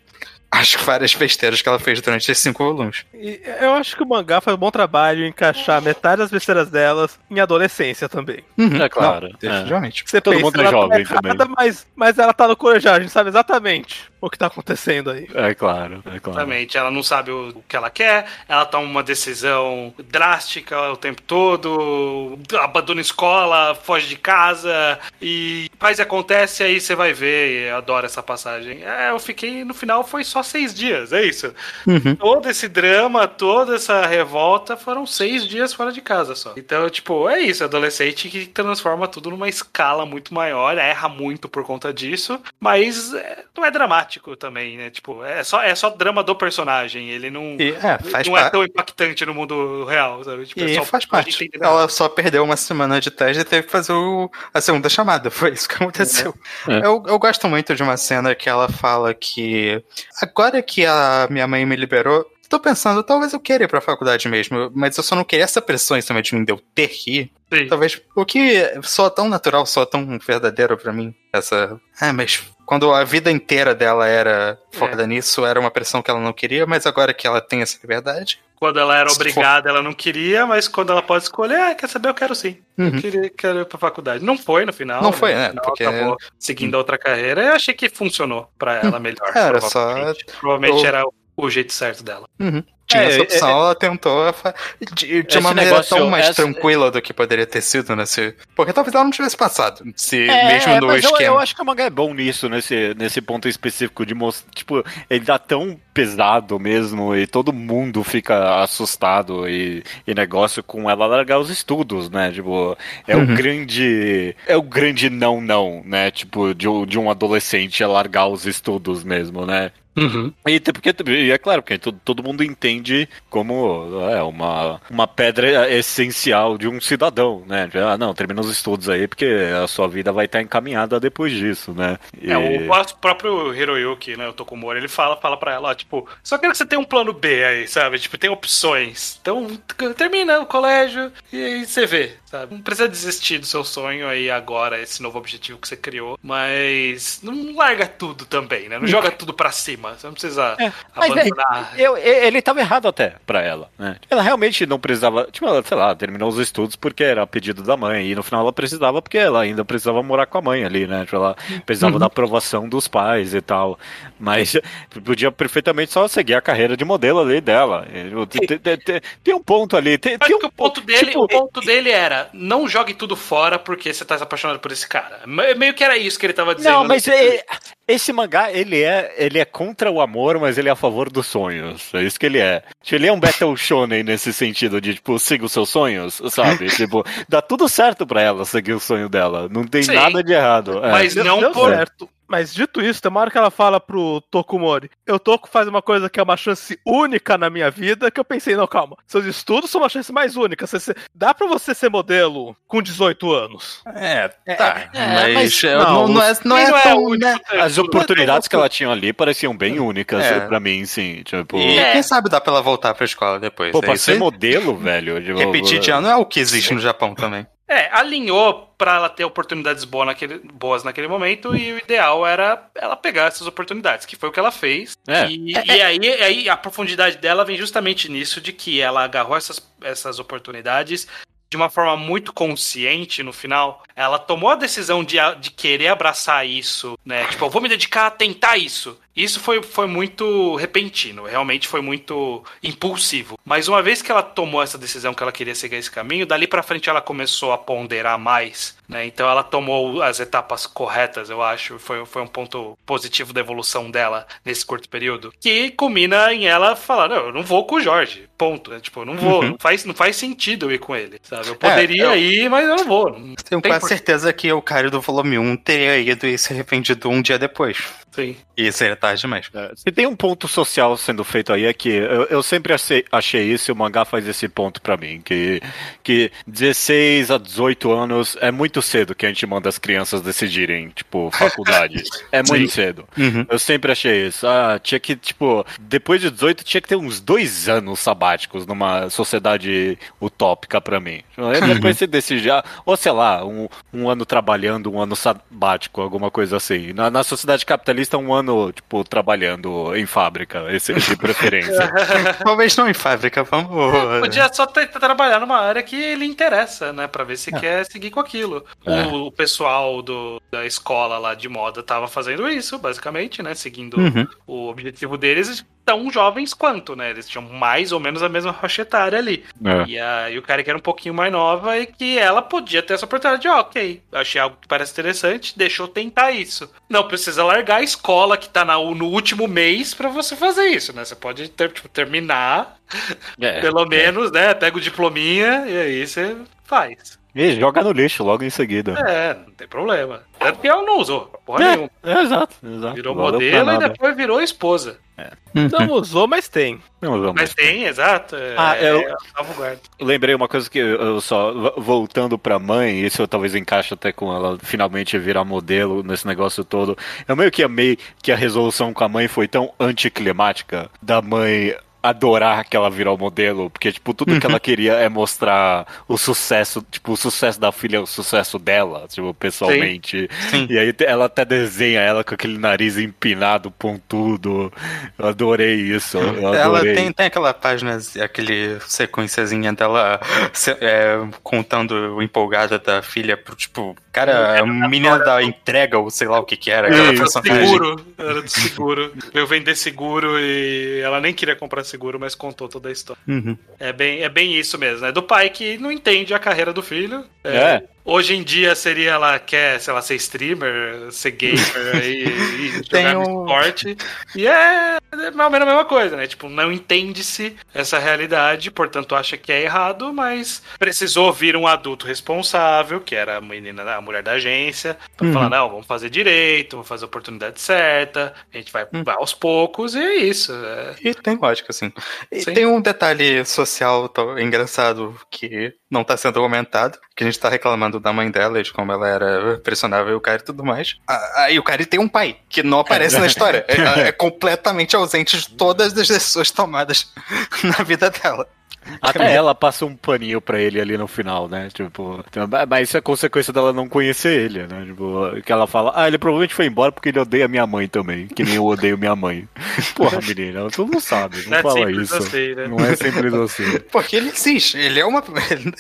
as várias besteiras que ela fez durante esses cinco volumes. E eu acho que o mangá faz um bom trabalho em encaixar metade das besteiras delas em adolescência também. Uhum. É claro, Não, definitivamente. Você Todo pensa, mundo é tá jovem errada, também. Mas, mas ela tá no colegial, a gente sabe exatamente o que tá acontecendo aí. É claro, é claro. Exatamente, ela não sabe o que ela quer, ela toma uma decisão drástica o tempo todo, abandona a escola, foge de casa e faz e acontece, aí você vai ver, e eu adoro essa passagem. É, eu fiquei, no final foi só seis dias, é isso. Uhum. Todo esse drama, toda essa revolta foram seis dias fora de casa só. Então, tipo, é isso, adolescente que transforma tudo numa escala muito maior, erra muito por conta disso, mas é, não é dramático também, né? Tipo, é só, é só drama do personagem, ele não, E, é, faz não é tão impactante no mundo real, sabe? Tipo, é E só faz parte. Ela só perdeu uma semana de teste e teve que fazer o- a segunda chamada. Foi isso que aconteceu. É. Eu, eu gosto muito de uma cena que ela fala que agora que a minha mãe me liberou, tô pensando, talvez eu queira ir pra faculdade mesmo, mas eu só não queria essa pressão em cima de mim de eu ter que ir. Sim. Talvez o que soa tão natural, soa tão verdadeiro pra mim. Essa. Ah, mas quando a vida inteira dela era focada nisso, era uma pressão que ela não queria, mas agora que ela tem essa liberdade. Quando ela era obrigada, ela não queria, mas quando ela pode escolher, ah, quer saber, eu quero sim. Uhum. Eu queria, quero ir pra faculdade. Não foi no final. Não foi, No né? final Porque- acabou seguindo a outra carreira. Eu achei que funcionou pra ela melhor. Era só- provavelmente. Provavelmente eu- era o, o jeito certo dela. Tinha É, essa é, opção, ela tentou de, de uma maneira negócio- tão mais essa- tranquila do que poderia ter sido nesse. Porque talvez ela não tivesse passado. Se, É, mesmo no mas eu, esquema. eu acho que o mangá é bom nisso, nesse, nesse ponto específico de mostrar. Tipo, ele tá tão pesado mesmo e todo mundo fica assustado e, e negócio com ela largar os estudos, né? Tipo, é o Uhum. grande. É o grande não-não, né? Tipo, de, um- de um adolescente é largar os estudos mesmo, né? E até porque e é claro, porque todo, todo mundo entende como é uma, uma pedra essencial de um cidadão, né? Ah, não, termina os estudos aí, porque a sua vida vai estar encaminhada depois disso, né? E- É, o próprio Hiroyuki, né, o Tokumori, ele fala, fala pra ela, ó, tipo, só quero que você tenha um plano B aí, sabe? Tipo, tem opções. Então, termina o colégio e aí você vê, sabe? Não precisa desistir do seu sonho aí agora, esse novo objetivo que você criou, mas não larga tudo também, né? Não joga tudo pra cima. Você não precisa Mas, velho, abandonar. eu, e- ele tava errado até pra ela, né? Ela realmente não precisava. Tipo, ela, sei lá, terminou os estudos porque era pedido da mãe. E no final ela precisava porque ela ainda precisava morar com a mãe ali, né? Tipo, ela precisava da aprovação dos pais e tal. Mas podia perfeitamente só seguir a carreira de modelo ali dela. Tem, tem- tem- tem um ponto ali. Tem, Mas um o ponto dele, tipo, o ponto dele era não jogue tudo fora porque você tá se apaixonado por esse cara. Me- Meio que era isso que ele tava dizendo. Não, mas é- esse mangá, ele é, ele é contra o amor, mas ele é a favor dos sonhos. É isso que ele é. Tipo, Ele é um Battle Shonen nesse sentido de, tipo, siga os seus sonhos, sabe? tipo, dá tudo certo pra ela seguir o sonho dela. Não tem Sim. nada de errado. É. Mas Deu- não deu por. certo. Mas dito isso, tem uma hora que ela fala pro Tokumori: Eu Toku faz uma coisa que é uma chance única na minha vida. Que eu pensei, não, calma. Seus estudos são uma chance mais única. Você, você- dá pra você ser modelo com 18 anos. É, tá. é, mas mas não, não, não é, não Quem é não é tão. único né? As oportunidades que ela tinha ali pareciam bem únicas É. pra mim, sim. Tipo, E É. quem sabe dá pra ela voltar pra escola depois. pô, É pra ser modelo, velho. tipo, Repetir de ano é o que existe no Japão também. É, alinhou pra ela ter oportunidades boas naquele, boas naquele momento e o ideal era ela pegar essas oportunidades, que foi o que ela fez. É. E, e aí, aí a profundidade dela vem justamente nisso, de que ela agarrou essas, essas oportunidades de uma forma muito consciente no final. Ela tomou a decisão de, de querer abraçar isso, né? Tipo, eu vou me dedicar a tentar isso. Isso foi, foi muito repentino, realmente foi muito impulsivo. Mas uma vez que ela tomou essa decisão que ela queria seguir esse caminho, dali pra frente ela começou a ponderar mais, né? Então ela tomou as etapas corretas, eu acho. Foi, foi um ponto positivo da evolução dela nesse curto período. Que culmina em ela falar: não, eu não vou com o Jorge. Ponto. É, tipo, eu não vou. Não, faz, não faz sentido eu ir com ele. Sabe? Eu poderia eu- ir, mas eu não vou. Tenho quase por- certeza que o cara do volume 1 teria ido e se arrependido um dia depois. Sim. E seria tarde demais. É, Se tem um ponto social sendo feito aí é que eu, eu sempre achei, achei isso e o mangá faz esse ponto pra mim, que, que 16 a 18 anos é muito cedo que a gente manda as crianças decidirem, tipo, faculdade. É muito cedo. Uhum. Eu sempre achei isso. Ah, tinha que, tipo, depois de 18 tinha que ter uns dois anos sabáticos numa sociedade utópica pra mim. Aí depois você decide, ah, ou sei lá, um, um ano trabalhando, um ano sabático, alguma coisa assim. Na, na sociedade capitalista, um ano, tipo, trabalhando em fábrica, esse de preferência. Talvez não em fábrica, vamos. Podia só trabalhar numa área que ele interessa, né? Pra ver se quer seguir com aquilo. É. O, o pessoal do, da escola lá de moda tava fazendo isso, basicamente, né? Seguindo Uhum. o objetivo deles. Tão jovens quanto, né? Eles tinham mais ou menos a mesma faixa etária ali. É. E aí o cara que era um pouquinho mais nova e que ela podia ter essa oportunidade de, ó, ok, achei algo que parece interessante, deixa eu tentar isso. Não precisa largar a escola que tá na- no último mês pra você fazer isso, né? Você pode ter- tipo, terminar, É. pelo menos, né? Pega o diplominha e aí você faz. E joga no lixo logo em seguida. É, não tem problema. Tanto que ela não usou, porra É, nenhuma. é, exato, exato. Virou Valeu modelo e depois virou esposa. Uhum. Não usou, mas tem. Não usou mais. Mas tem, exato. É, Ah, eu- é salvaguarda. Lembrei uma coisa que eu só vo- voltando pra mãe, isso eu talvez encaixe até com ela finalmente virar modelo nesse negócio todo. Eu meio que amei que a resolução com a mãe foi tão anticlimática da mãe adorar que ela virou modelo, porque tipo tudo que ela queria é mostrar o sucesso, tipo o sucesso da filha, o sucesso dela, tipo pessoalmente. Sim. E aí ela até desenha ela com aquele nariz empinado, pontudo. Eu adorei isso. Eu Ela adorei. tem, tem aquela página, aquele sequenciazinha dela é, contando empolgada da filha pro tipo, cara, a menina da entrega, ou sei lá o que que era, Era do personagem. seguro, era do seguro. Veio vender seguro e ela nem queria comprar seguro, mas contou toda a história. Uhum. É bem, é bem isso mesmo, né? Do pai que não entende a carreira do filho. É. Hoje em dia seria ela quer, sei lá, ser streamer, ser gamer e, e jogar um- esporte. E é, é mais ou menos a mesma coisa, né? Tipo, não entende-se essa realidade, portanto acha que é errado, mas precisou vir um adulto responsável, que era a menina, a mulher da agência, pra Uhum. falar, não, vamos fazer direito, vamos fazer a oportunidade certa, a gente vai, Hum. vai aos poucos, e é isso. é. E tem lógica, assim. E Sim. tem um detalhe social tão engraçado que não tá sendo comentado, que a gente estar reclamando da mãe dela e de como ela era pressionável e o cara e tudo mais. Ah, Aí o cara tem um pai, que não aparece na história. É, é completamente ausente de todas as decisões tomadas na vida dela. Até ela passa um paninho pra ele ali no final, né? Tipo, mas isso é consequência dela não conhecer ele, né? Tipo, que ela fala, ah, ele provavelmente foi embora porque ele odeia minha mãe também, que nem eu odeio minha mãe. Porra, menina, tu não sabe, não Não é fala isso. assim, né? Não é simples assim. Porque ele existe, ele é uma.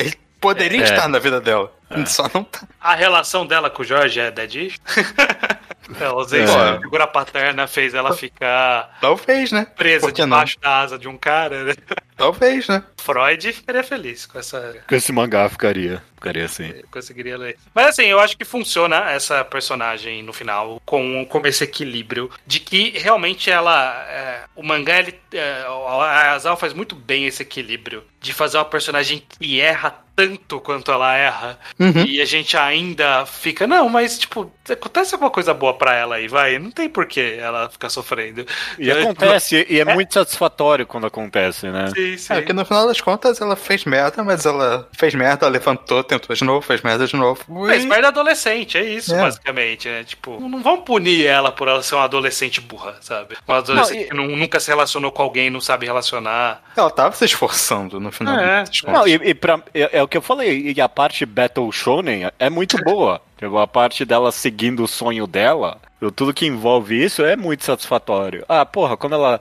Ele poderia É. estar na vida dela. Só não tá. A relação dela com o Jorge é dead A ausência É. da figura paterna fez ela ficar Talvez, né? presa não? debaixo da asa de um cara, né? Talvez, né? Freud ficaria feliz com essa. Com esse mangá ficaria, ficaria assim. Conseguiria ler. Mas assim, eu acho que funciona essa personagem no final com, com esse equilíbrio de que realmente ela. é, o mangá, ele, é, a Asal faz muito bem esse equilíbrio de fazer uma personagem que erra tanto quanto ela erra. Uhum. E a gente ainda fica, não, mas tipo, acontece alguma coisa boa pra ela aí, vai. Não tem por que ela ficar sofrendo. E É, acontece, e é muito satisfatório quando acontece, né? Sim, sim. É, que no final das contas ela fez merda, mas ela fez merda, levantou, tentou de novo, fez merda de novo. Mas e- merda adolescente, é isso, É. basicamente, né? Tipo, não vão punir ela por ela ser uma adolescente burra, sabe? Uma adolescente Não, e- que nu- nunca se relacionou com alguém, não sabe relacionar. Ela tava se esforçando no final. É. Não, e, e pra- é, é o que eu falei, e a parte Battle Shonen é muito boa. Tipo, a parte dela seguindo o sonho dela, tudo que envolve isso é muito satisfatório. Ah, porra, quando ela.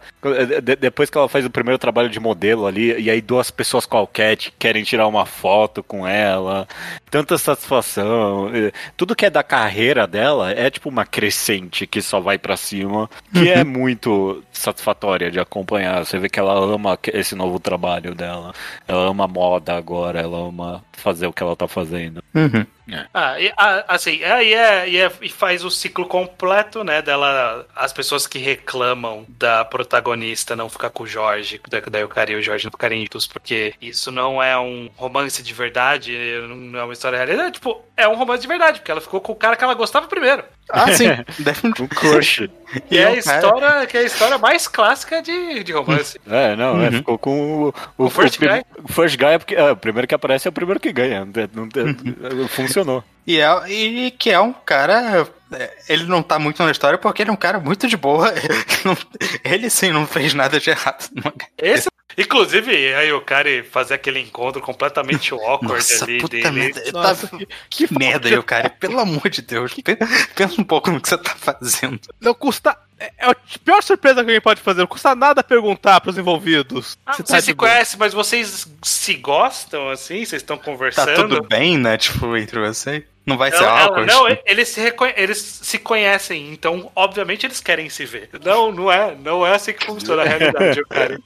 de- depois que ela faz o primeiro trabalho de modelo ali, e aí duas pessoas qualquer querem tirar uma foto com ela, tanta satisfação. Tudo que é da carreira dela é tipo uma crescente que só vai pra cima, que é muito satisfatória de acompanhar. Você vê que ela ama esse novo trabalho dela. Ela ama moda agora, ela ama fazer o que ela tá fazendo. Uhum. Ah, e, ah, assim, aí é, e é- e faz o ciclo completo, né? Dela, as pessoas que reclamam da protagonista não ficar com o Jorge, da- o cara e o Jorge não ficarem juntos, porque isso não é um romance de verdade, não é uma história real. É, tipo, é um romance de verdade, porque ela ficou com o cara que ela gostava primeiro. Ah, sim. Um crush. E E é a o cara- história, que é a história mais clássica de, de romance. É, não, é, Uhum. ficou com o, o, O first prim- guy? o first guy é porque é, o primeiro que aparece é o primeiro que ganha. Não Uhum. funcionou. E, é, e que é um cara. é, Ele não tá muito na história porque ele é um cara muito de boa. Não- ele sim não fez nada de errado. Esse, inclusive, aí o cara fazer aquele encontro completamente awkward Nossa, ali puta dele. merda. Nossa, tá- que, Que merda aí, o cara. Pelo amor de Deus. pe- Pensa um pouco no que você tá fazendo. não custa. É é a pior surpresa que alguém pode fazer. Não custa nada perguntar pros envolvidos. Ah, se tá vocês de se conhecem, mas vocês se gostam, assim? Vocês estão Tá conversando? tudo bem, né? Tipo, entre você. Não vai ser Ela- ela- awkward. não, eles se, eles se conhecem, então, obviamente, eles querem se ver. Não, não é. Não é assim que funciona a realidade, cara.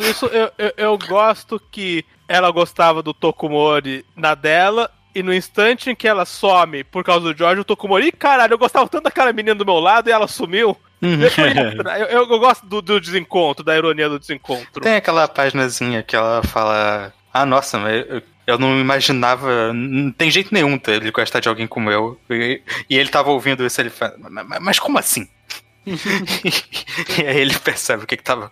Isso eu, eu, eu gosto que ela gostava do Tokumori na dela. E no instante em que ela some por causa do George, o Tokumori, "Ih, caralho, eu gostava tanto daquela menina do meu lado e ela sumiu. Uhum. Eu, eu, eu- eu gosto do, do desencontro, da ironia do desencontro. Tem aquela páginazinha que ela fala: Ah, nossa, mas eu, eu não imaginava. Não tem jeito nenhum dele gostar de alguém como eu. E, e ele tava ouvindo isso, ele fala: mas como assim? e aí ele percebe o que que tava,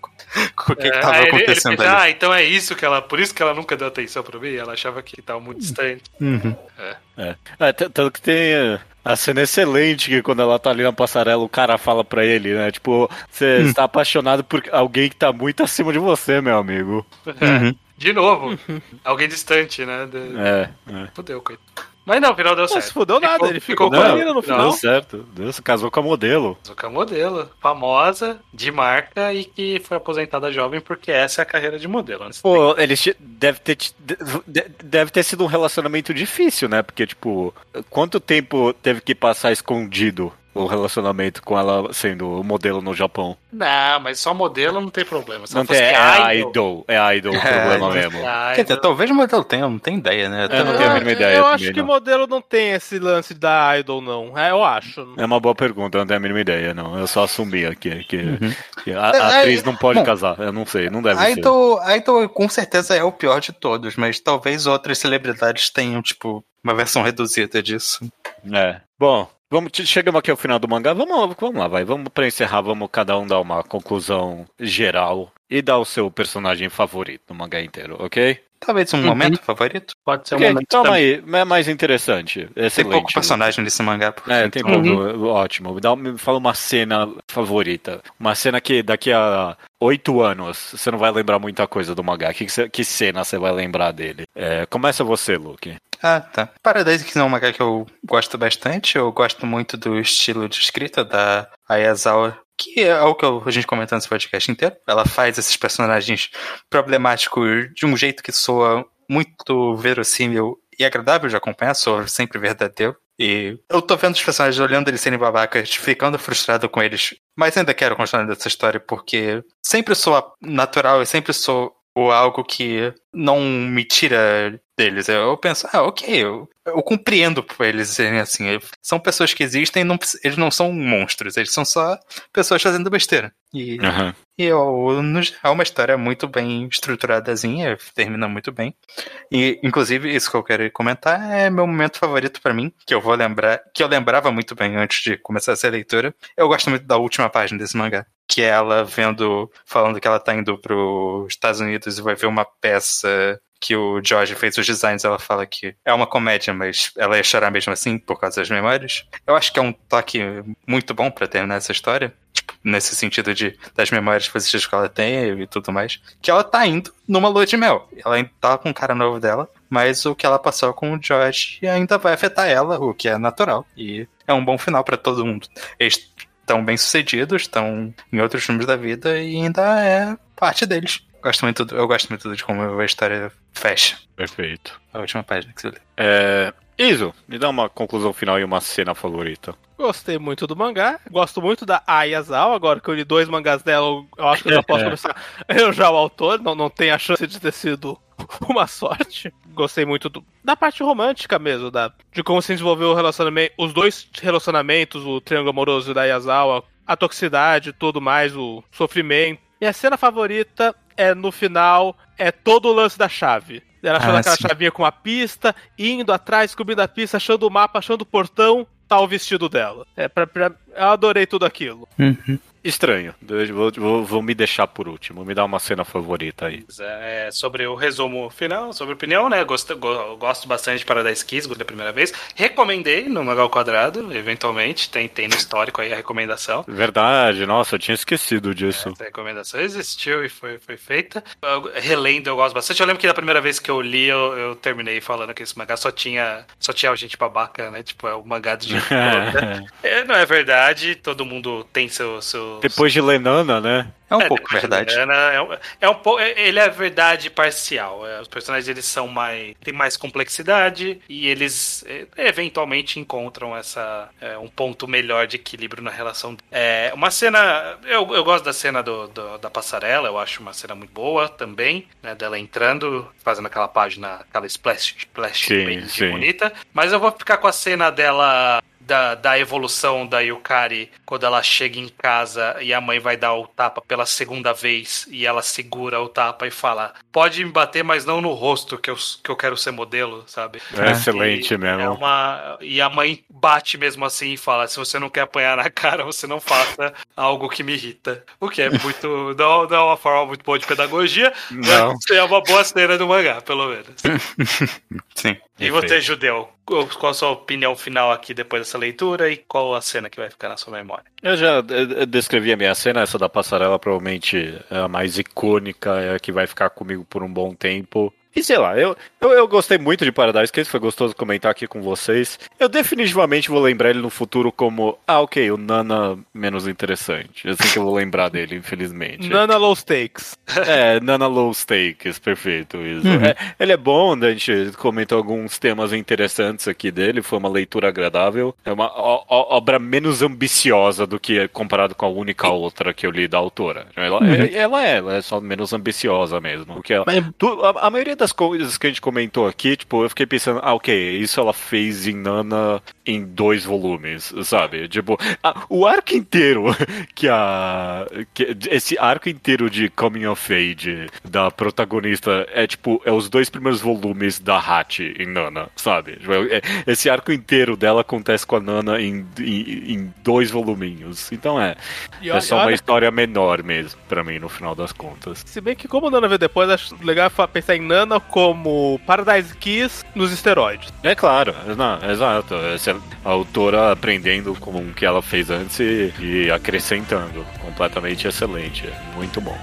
o que que tava É, aí ele- ele acontecendo pensa, ali. ah, então é isso que ela. Por isso que ela nunca deu atenção pra mim. Ela achava que tava muito distante. Uhum. É. É, t- tanto que tem é, a cena excelente que quando ela tá ali na passarela, o cara fala pra ele, né? Tipo, você Hum. está apaixonado por alguém que tá muito acima de você, meu amigo. Uhum. De novo. Alguém distante, né? De... É, é. Fudeu, coitado. Mas não, no final deu Não certo. se fudeu nada, Ficou- ele ficou, ficou com a com- menina no não. final. Deu certo. Deus casou com a modelo. Zuka modelo, famosa, de marca e que foi aposentada jovem porque essa é a carreira de modelo. né? Você tem Pô, eles deve ter deve ter sido um relacionamento difícil, né? Porque tipo, quanto tempo teve que passar escondido o relacionamento com ela sendo o modelo no Japão? Não, mas só modelo não tem problema. Se Não tem, é idol, idol, é idol o problema É, mesmo. é Quer dizer, talvez o modelo tenha, não tem ideia, né? Eu não Eu- tenho a mínima ideia Eu também, acho que não. modelo não tem esse lance da idol, não. É, eu acho. É uma boa pergunta, eu não tenho a mínima ideia, não. Eu só assumi aqui que, Uhum. que a, a É, atriz é, não pode bom, casar. Eu não sei, não deve A ser. Idol, a Idol com certeza é o pior de todos, mas talvez outras celebridades tenham, tipo, uma versão reduzida disso. É. Bom, vamos, che- chegamos aqui ao final do mangá. Vamos, vamos lá, vai. Vamos pra encerrar, vamos cada um dar uma conclusão geral e dá o seu personagem favorito no mangá inteiro, ok? Talvez um Uhum. momento favorito. Pode ser um momento Calma também. aí, é mais interessante. Tem Excelente. pouco personagem nesse mangá. por É, tem então- pouco. Ótimo. Dá, me fala uma cena favorita. Uma cena que daqui a oito anos você não vai lembrar muita coisa do mangá. Que, que cena você vai lembrar dele? É, começa você, Luke. Ah, tá. Paradise que é um mangá que eu gosto bastante. Eu gosto muito do estilo de escrita da Ayazawa, que é o que a gente comentou nesse podcast inteiro. Ela faz esses personagens problemáticos de um jeito que soa muito verossímil e agradável de acompanhar, soa sempre verdadeiro. E eu tô vendo os personagens olhando eles serem babacas, ficando frustrado com eles. Mas ainda quero continuar dessa história porque sempre soa natural e sempre sou ou algo que não me tira deles. Eu penso, ah, ok, eu, eu compreendo por eles serem assim. São pessoas que existem, não, eles não são monstros, eles são só pessoas fazendo besteira. E, Aham. e eu, no geral, é uma história muito bem estruturadazinha, termina muito bem. E, inclusive, isso que eu quero comentar é meu momento favorito pra mim, que eu vou lembrar, que eu lembrava muito bem antes de começar essa leitura. Eu gosto muito da última página desse mangá. Que ela vendo, falando que ela tá indo pros Estados Unidos e vai ver uma peça que o George fez os designs, ela fala que é uma comédia, mas ela ia chorar mesmo assim por causa das memórias. Eu acho que é um toque muito bom pra terminar essa história. Tipo, nesse sentido de das memórias positivas que ela tem e tudo mais. Que ela tá indo numa lua de mel. Ela tá com o cara novo dela, mas o que ela passou com o George ainda vai afetar ela, o que é natural. E é um bom final pra todo mundo. Eles estão bem sucedidos, estão em outros filmes da vida e ainda é parte deles. Gosto muito, do- eu gosto muito de como a história fecha. Perfeito. A última página que você lê. É, Iso, me dá uma conclusão final e uma cena favorita. Gostei muito do mangá. Gosto muito da Ayazawa. Agora que eu li dois mangás dela, eu- eu acho que eu já posso começar a elogiar o autor. Não, não tem a chance de ter sido uma sorte. Gostei muito do- da parte romântica mesmo, da, de como se desenvolveu o relacionamento, os dois relacionamentos, o triângulo amoroso da Ayazawa, a toxicidade e tudo mais, o sofrimento. Minha cena favorita é no final, é todo o lance da chave. Ela achando Ah, aquela sim. chavinha com a pista, indo atrás, descobrindo a pista, achando o mapa, achando o portão, tá o vestido dela. É, pra, pra- eu adorei tudo aquilo. Estranho. Eu Vou, vou- vou me deixar por último. Me dá uma cena favorita aí. É, sobre o resumo final, sobre opinião, né? Gosto, go- gosto bastante de Paradise Kiss, da primeira vez. Recomendei no Magal Quadrado, eventualmente. Tem, tem no histórico aí a recomendação. Verdade, nossa, eu tinha esquecido disso. Essa recomendação existiu e foi, foi feita. Eu, relendo, eu gosto bastante. Eu lembro que da primeira vez que eu li, eu, eu terminei falando que esse mangá só tinha, só tinha gente babaca, né? Tipo, é o mangá do gente. É, não é verdade, todo mundo tem seu. seu Depois de Lenana, né? É um é, pouco verdade. Lana, É, um, é um pouco. é- Ele é verdade parcial. é, os personagens eles são mais. têm mais complexidade e eles é, eventualmente encontram essa. é, um ponto melhor de equilíbrio na relação. É, uma cena. Eu, eu gosto da cena do, do- da passarela, eu acho uma cena muito boa também, né? Dela entrando, fazendo aquela página, aquela splash, splash Sim, bem sim. bonita. Mas eu vou ficar com a cena dela da, da evolução da Yukari quando ela chega em casa e a mãe vai dar o tapa pela segunda vez e ela segura o tapa e fala: Pode me bater, mas não no rosto, que eu, que eu quero ser modelo, sabe? É excelente E mesmo. É uma... E a mãe bate mesmo assim e fala: se você não quer apanhar na cara, você não faça algo que me irrita. O que é muito. Não, não é uma forma muito boa de pedagogia, Não. mas é uma boa cena do mangá, pelo menos. Sim. E você, judeu? Qual a sua opinião final aqui depois dessa leitura e qual a cena que vai ficar na sua memória? Eu já eh, descrevi a minha cena, essa da passarela provavelmente é a mais icônica, é a que vai ficar comigo por um bom tempo. E sei lá, eu, eu, eu gostei muito de Paradise Case, foi gostoso comentar aqui com vocês. Eu definitivamente vou lembrar ele no futuro como, ah, ok, o Nana menos interessante. Assim que eu vou lembrar dele, infelizmente. Nana Low Stakes. É, Nana Low Stakes, perfeito isso. É, ele é bom, né, a gente comentou alguns temas interessantes aqui dele, foi uma leitura agradável. É uma obra menos ambiciosa do que comparado com a única outra que eu li da autora. Ela, é, ela é, ela é só menos ambiciosa mesmo. Porque ela- Mas- tu- a, a maioria das coisas que a gente comentou aqui, tipo, eu fiquei pensando, ah, ok, isso ela fez em Nana em dois volumes, sabe? Tipo, ah, o arco inteiro que a. Que, esse arco inteiro de Coming of Age da protagonista é tipo, é os dois primeiros volumes da Hachi em Nana, sabe? Tipo, é- Esse arco inteiro dela acontece com a Nana em, em, em dois voluminhos. Então é. É só uma história menor mesmo, pra mim, no final das contas. Se bem que como Nana veio depois, acho legal pensar em Nana como Paradise Kiss nos esteroides. É claro, não, exato. Essa é a autora aprendendo com o que ela fez antes e, e acrescentando. Completamente excelente. Muito bom.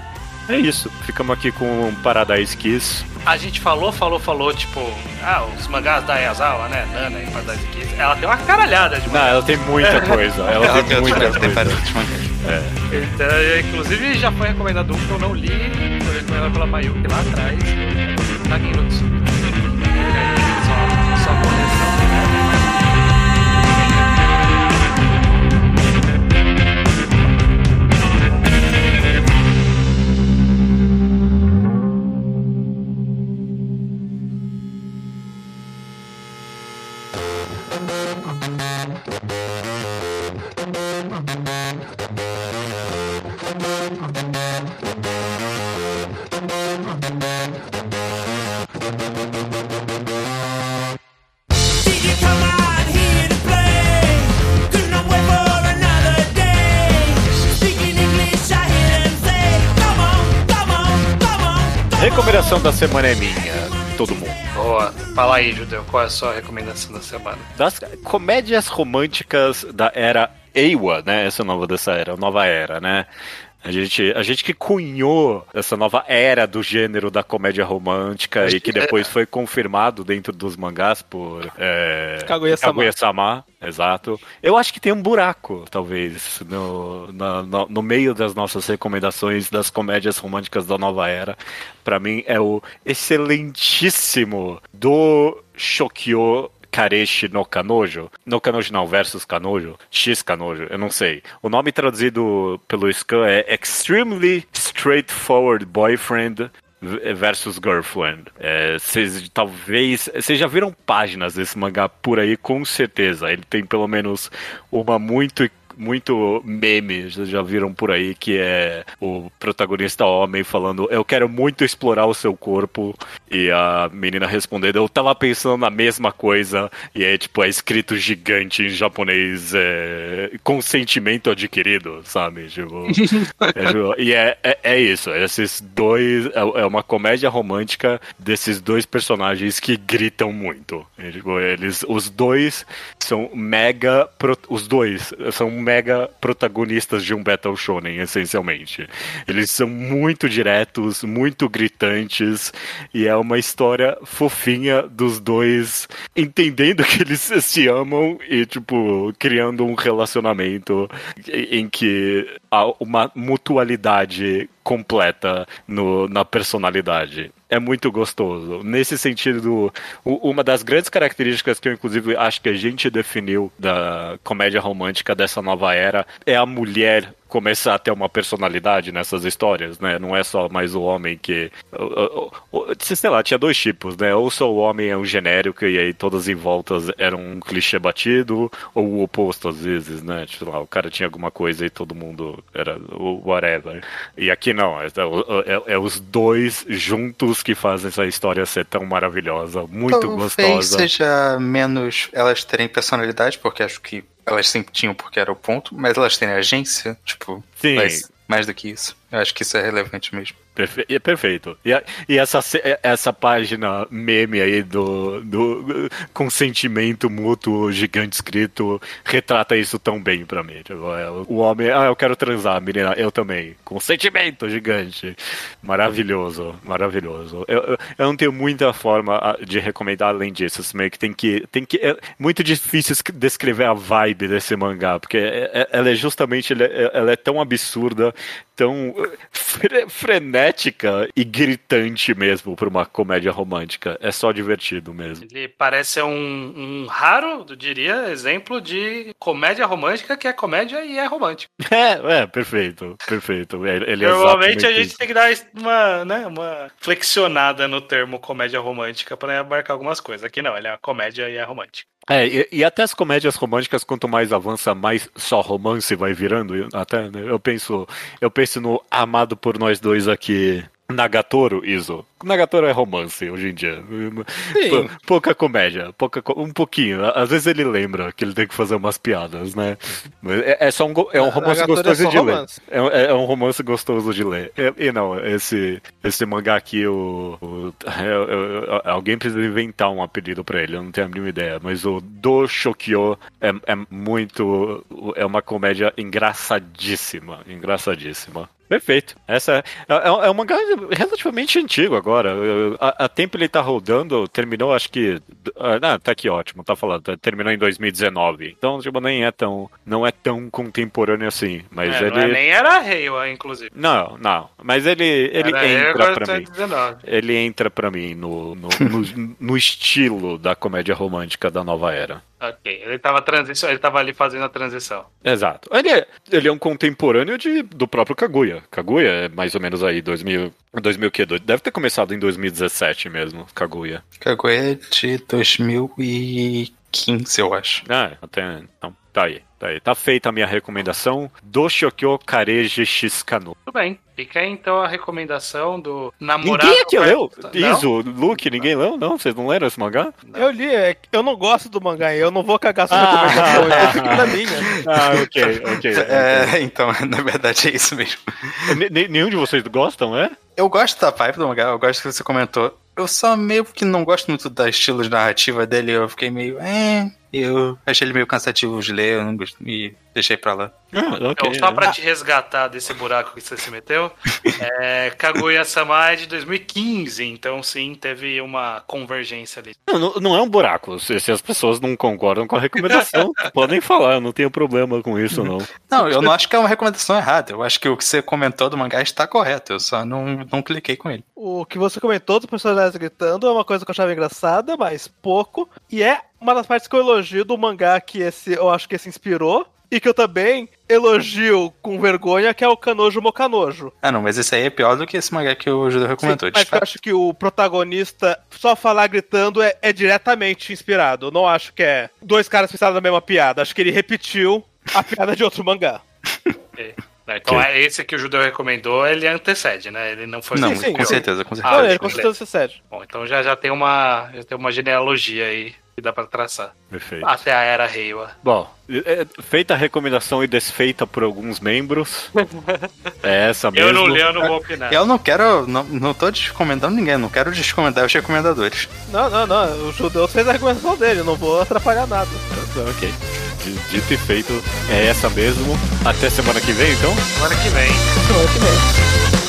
É isso. Ficamos aqui com Paradise Kiss. A gente falou, falou, falou, tipo, ah, os mangás da Yazawa, né? Nana e Paradise Kiss. Ela tem uma caralhada de Não, mangás. ela tem muita coisa. Ela, Ela tem outros muita tem coisa. vários mangás. Então, inclusive, já foi recomendado um que eu não li, foi recomendado pela Mayuki lá atrás, Naginutsu. Só, só correção, né? Did you Recomendação da semana é minha. Todo mundo. Boa. Fala aí, Judeu, qual é a sua recomendação da semana? Das comédias românticas da era Eiwa, né? Essa é o nome dessa era, nova era, né? A gente, a gente que cunhou essa nova era do gênero da comédia romântica e que depois foi confirmado dentro dos mangás por é, Kaguya-sama. Kaguya-sama, exato. Eu acho que tem um buraco, talvez, no, na- no, no meio das nossas recomendações das comédias românticas da nova era. Pra mim é o excelentíssimo do Shokyo Kareshi no Kanojo. No Kanojo não, versus Kanojo. X Kanojo, eu não sei. O nome traduzido pelo Scan é Extremely Straightforward Boyfriend versus Girlfriend. É, talvez. Vocês já viram páginas desse mangá por aí, com certeza. Ele tem pelo menos uma muito muito meme, vocês já viram por aí, que é o protagonista homem falando, eu quero muito explorar o seu corpo, e a menina respondendo, eu tava pensando na mesma coisa, e é tipo, é escrito gigante em japonês, é, consentimento adquirido, sabe? Tipo, é, tipo, e é, é, é isso, esses dois, é, é uma comédia romântica desses dois personagens que gritam muito. E, tipo, eles, os dois são mega, pro- os dois são mega protagonistas de um Battle Shonen, essencialmente. Eles são muito diretos, muito gritantes, e é uma história fofinha dos dois entendendo que eles se amam e, tipo, criando um relacionamento em que há uma mutualidade completa no, na personalidade. É muito gostoso. Nesse sentido, uma das grandes características que eu, inclusive, acho que a gente definiu da comédia romântica dessa nova era é a mulher começar a ter uma personalidade nessas histórias, né? Não é só mais o homem que. Sei lá, tinha dois tipos, né? Ou só o homem é um genérico e aí todas em voltas eram um clichê batido, ou o oposto às vezes, né? Tipo, lá, o cara tinha alguma coisa e todo mundo era o whatever. E aqui não, é, é- é os dois juntos que fazem essa história ser tão maravilhosa, muito Talvez gostosa. seja menos elas terem personalidade, porque acho que elas sempre tinham porque era o ponto, mas elas terem agência, tipo, Sim. mais do que isso. Eu acho que isso é relevante mesmo. Perfe- é perfeito. E, a- e essa, se- essa página meme aí do, do consentimento mútuo gigante escrito retrata isso tão bem pra mim. Tipo, é, o homem, ah, eu quero transar, menina, eu também. Consentimento gigante. Maravilhoso, maravilhoso. Eu, eu, eu não tenho muita forma ah, de recomendar além disso. Assim, meio que tem que. Tem que é muito difícil es- descrever a vibe desse mangá, porque é- é- ela é justamente é, ela é tão absurda, tão fre- frenética e gritante mesmo pra uma comédia romântica. É só divertido mesmo. Ele parece ser um, um raro, eu diria, exemplo de comédia romântica que é comédia e é romântico. É, é, perfeito, perfeito. Ele ele é Normalmente a gente tem que dar uma, né, uma flexionada no termo comédia romântica para abarcar algumas coisas. Aqui não, ele é uma comédia e é romântica. É, e, e até as comédias românticas, quanto mais avança, mais só romance vai virando. Até, né, eu penso, eu penso no amado por nós dois aqui, Nagatoro, Iso. Nagatoro é romance hoje em dia. Pou- Pouca comédia, pouca, um pouquinho. Às vezes ele lembra que ele tem que fazer umas piadas, né? Mas É, é só um, é um romance Nagatoro é gostoso só de romance. ler. É, um- é um romance gostoso de ler. E, e não, esse, esse mangá aqui, o, o- eu- eu- alguém precisa inventar um apelido pra ele, eu não tenho a mínima ideia. Mas o Do Shokyo é, é muito. É uma comédia engraçadíssima. Engraçadíssima. Perfeito. Essa é, é, é um mangá relativamente antigo agora. A, a tempo ele tá rodando, terminou acho que. Ah, tá aqui ótimo, tá falando. tá- Terminou em 2019. Então, tipo, nem é tão. Não é tão contemporâneo assim. Mas É, ele. Não é nem era Reiwa, inclusive. Não, não. Mas ele, ele era entra pra tá mim. 19. Ele entra pra mim no, no, no, no estilo da comédia romântica da nova era. Ok, ele tava, transição, ele tava ali fazendo a transição. Exato. Ele é, ele é um contemporâneo de, do próprio Kaguya. Kaguya é mais ou menos aí, 2000, 2000 o quê? Deve ter começado em 2017 mesmo, Kaguya. Kaguya é de 2015, eu acho. Ah, até. Então, tá aí. Tá aí. Tá feita a minha recomendação do Shokyo Kareji Shikano. Tudo bem. Fica aí então a recomendação do namorado. Ninguém aqui leu? Não? Iso, Luke, ninguém leu? Não? Vocês não leram esse mangá? Eu li, é eu não gosso do mangá, eu não vou cagar sua Ah. recomendação, então fica na minha. Ah, ok, ok. É, então, na verdade é isso mesmo. N- n- Nenhum de vocês gostam, é? Eu gosto da vibe do mangá, eu gosto que você comentou. Eu só meio que não gosto muito da estilo de narrativa dele, eu fiquei meio. É, eu achei ele meio cansativo de ler, eu não gostei, e deixei pra lá. Ah, ok. Então, só pra te resgatar desse buraco que você se meteu, é, Kaguya-sama é de 2015, então sim, teve uma convergência ali. Não, não- não é um buraco. Se, se as pessoas não concordam com a recomendação, podem falar, eu não tenho problema com isso, não. Não, eu não acho que é uma recomendação errada. Eu acho que o que você comentou do mangá está correto. Eu só não, não cliquei com ele. O que você comentou dos personagens gritando é uma coisa que eu achava engraçada, mas pouco. E é uma das partes que eu elogio do mangá que esse, eu acho que esse inspirou. E que eu também elogio com vergonha, que é o Kanojo Mokanojo. Ah, não, mas esse aí é pior do que esse mangá que o Judeu recomendou. Sim, mas eu acho que o protagonista só falar gritando é, é diretamente inspirado. Eu não acho que é dois caras pensaram na mesma piada. Acho que ele repetiu a piada de outro mangá. Ok. Né, Então, é esse que o Judeu recomendou, ele antecede, né? Ele não foi Não, sim, com sim. certeza, com Ah, certeza. Olha, ele com certeza se cede. Bom, então já, já tem uma já tem uma genealogia aí que dá pra traçar. Perfeito. Até a era Reiwa. Bom, é- feita a recomendação e desfeita por alguns membros. É essa mesmo. Eu não li, eu não vou opinar. Eu não quero, não, não tô desrecomendando ninguém, não quero desrecomendar os recomendadores. Não, não, não. O judeu fez a recomendação dele, eu não vou atrapalhar nada. Tá, Ok. Dito e feito, é essa mesmo. Até semana que vem, então. Semana que vem. Semana que vem.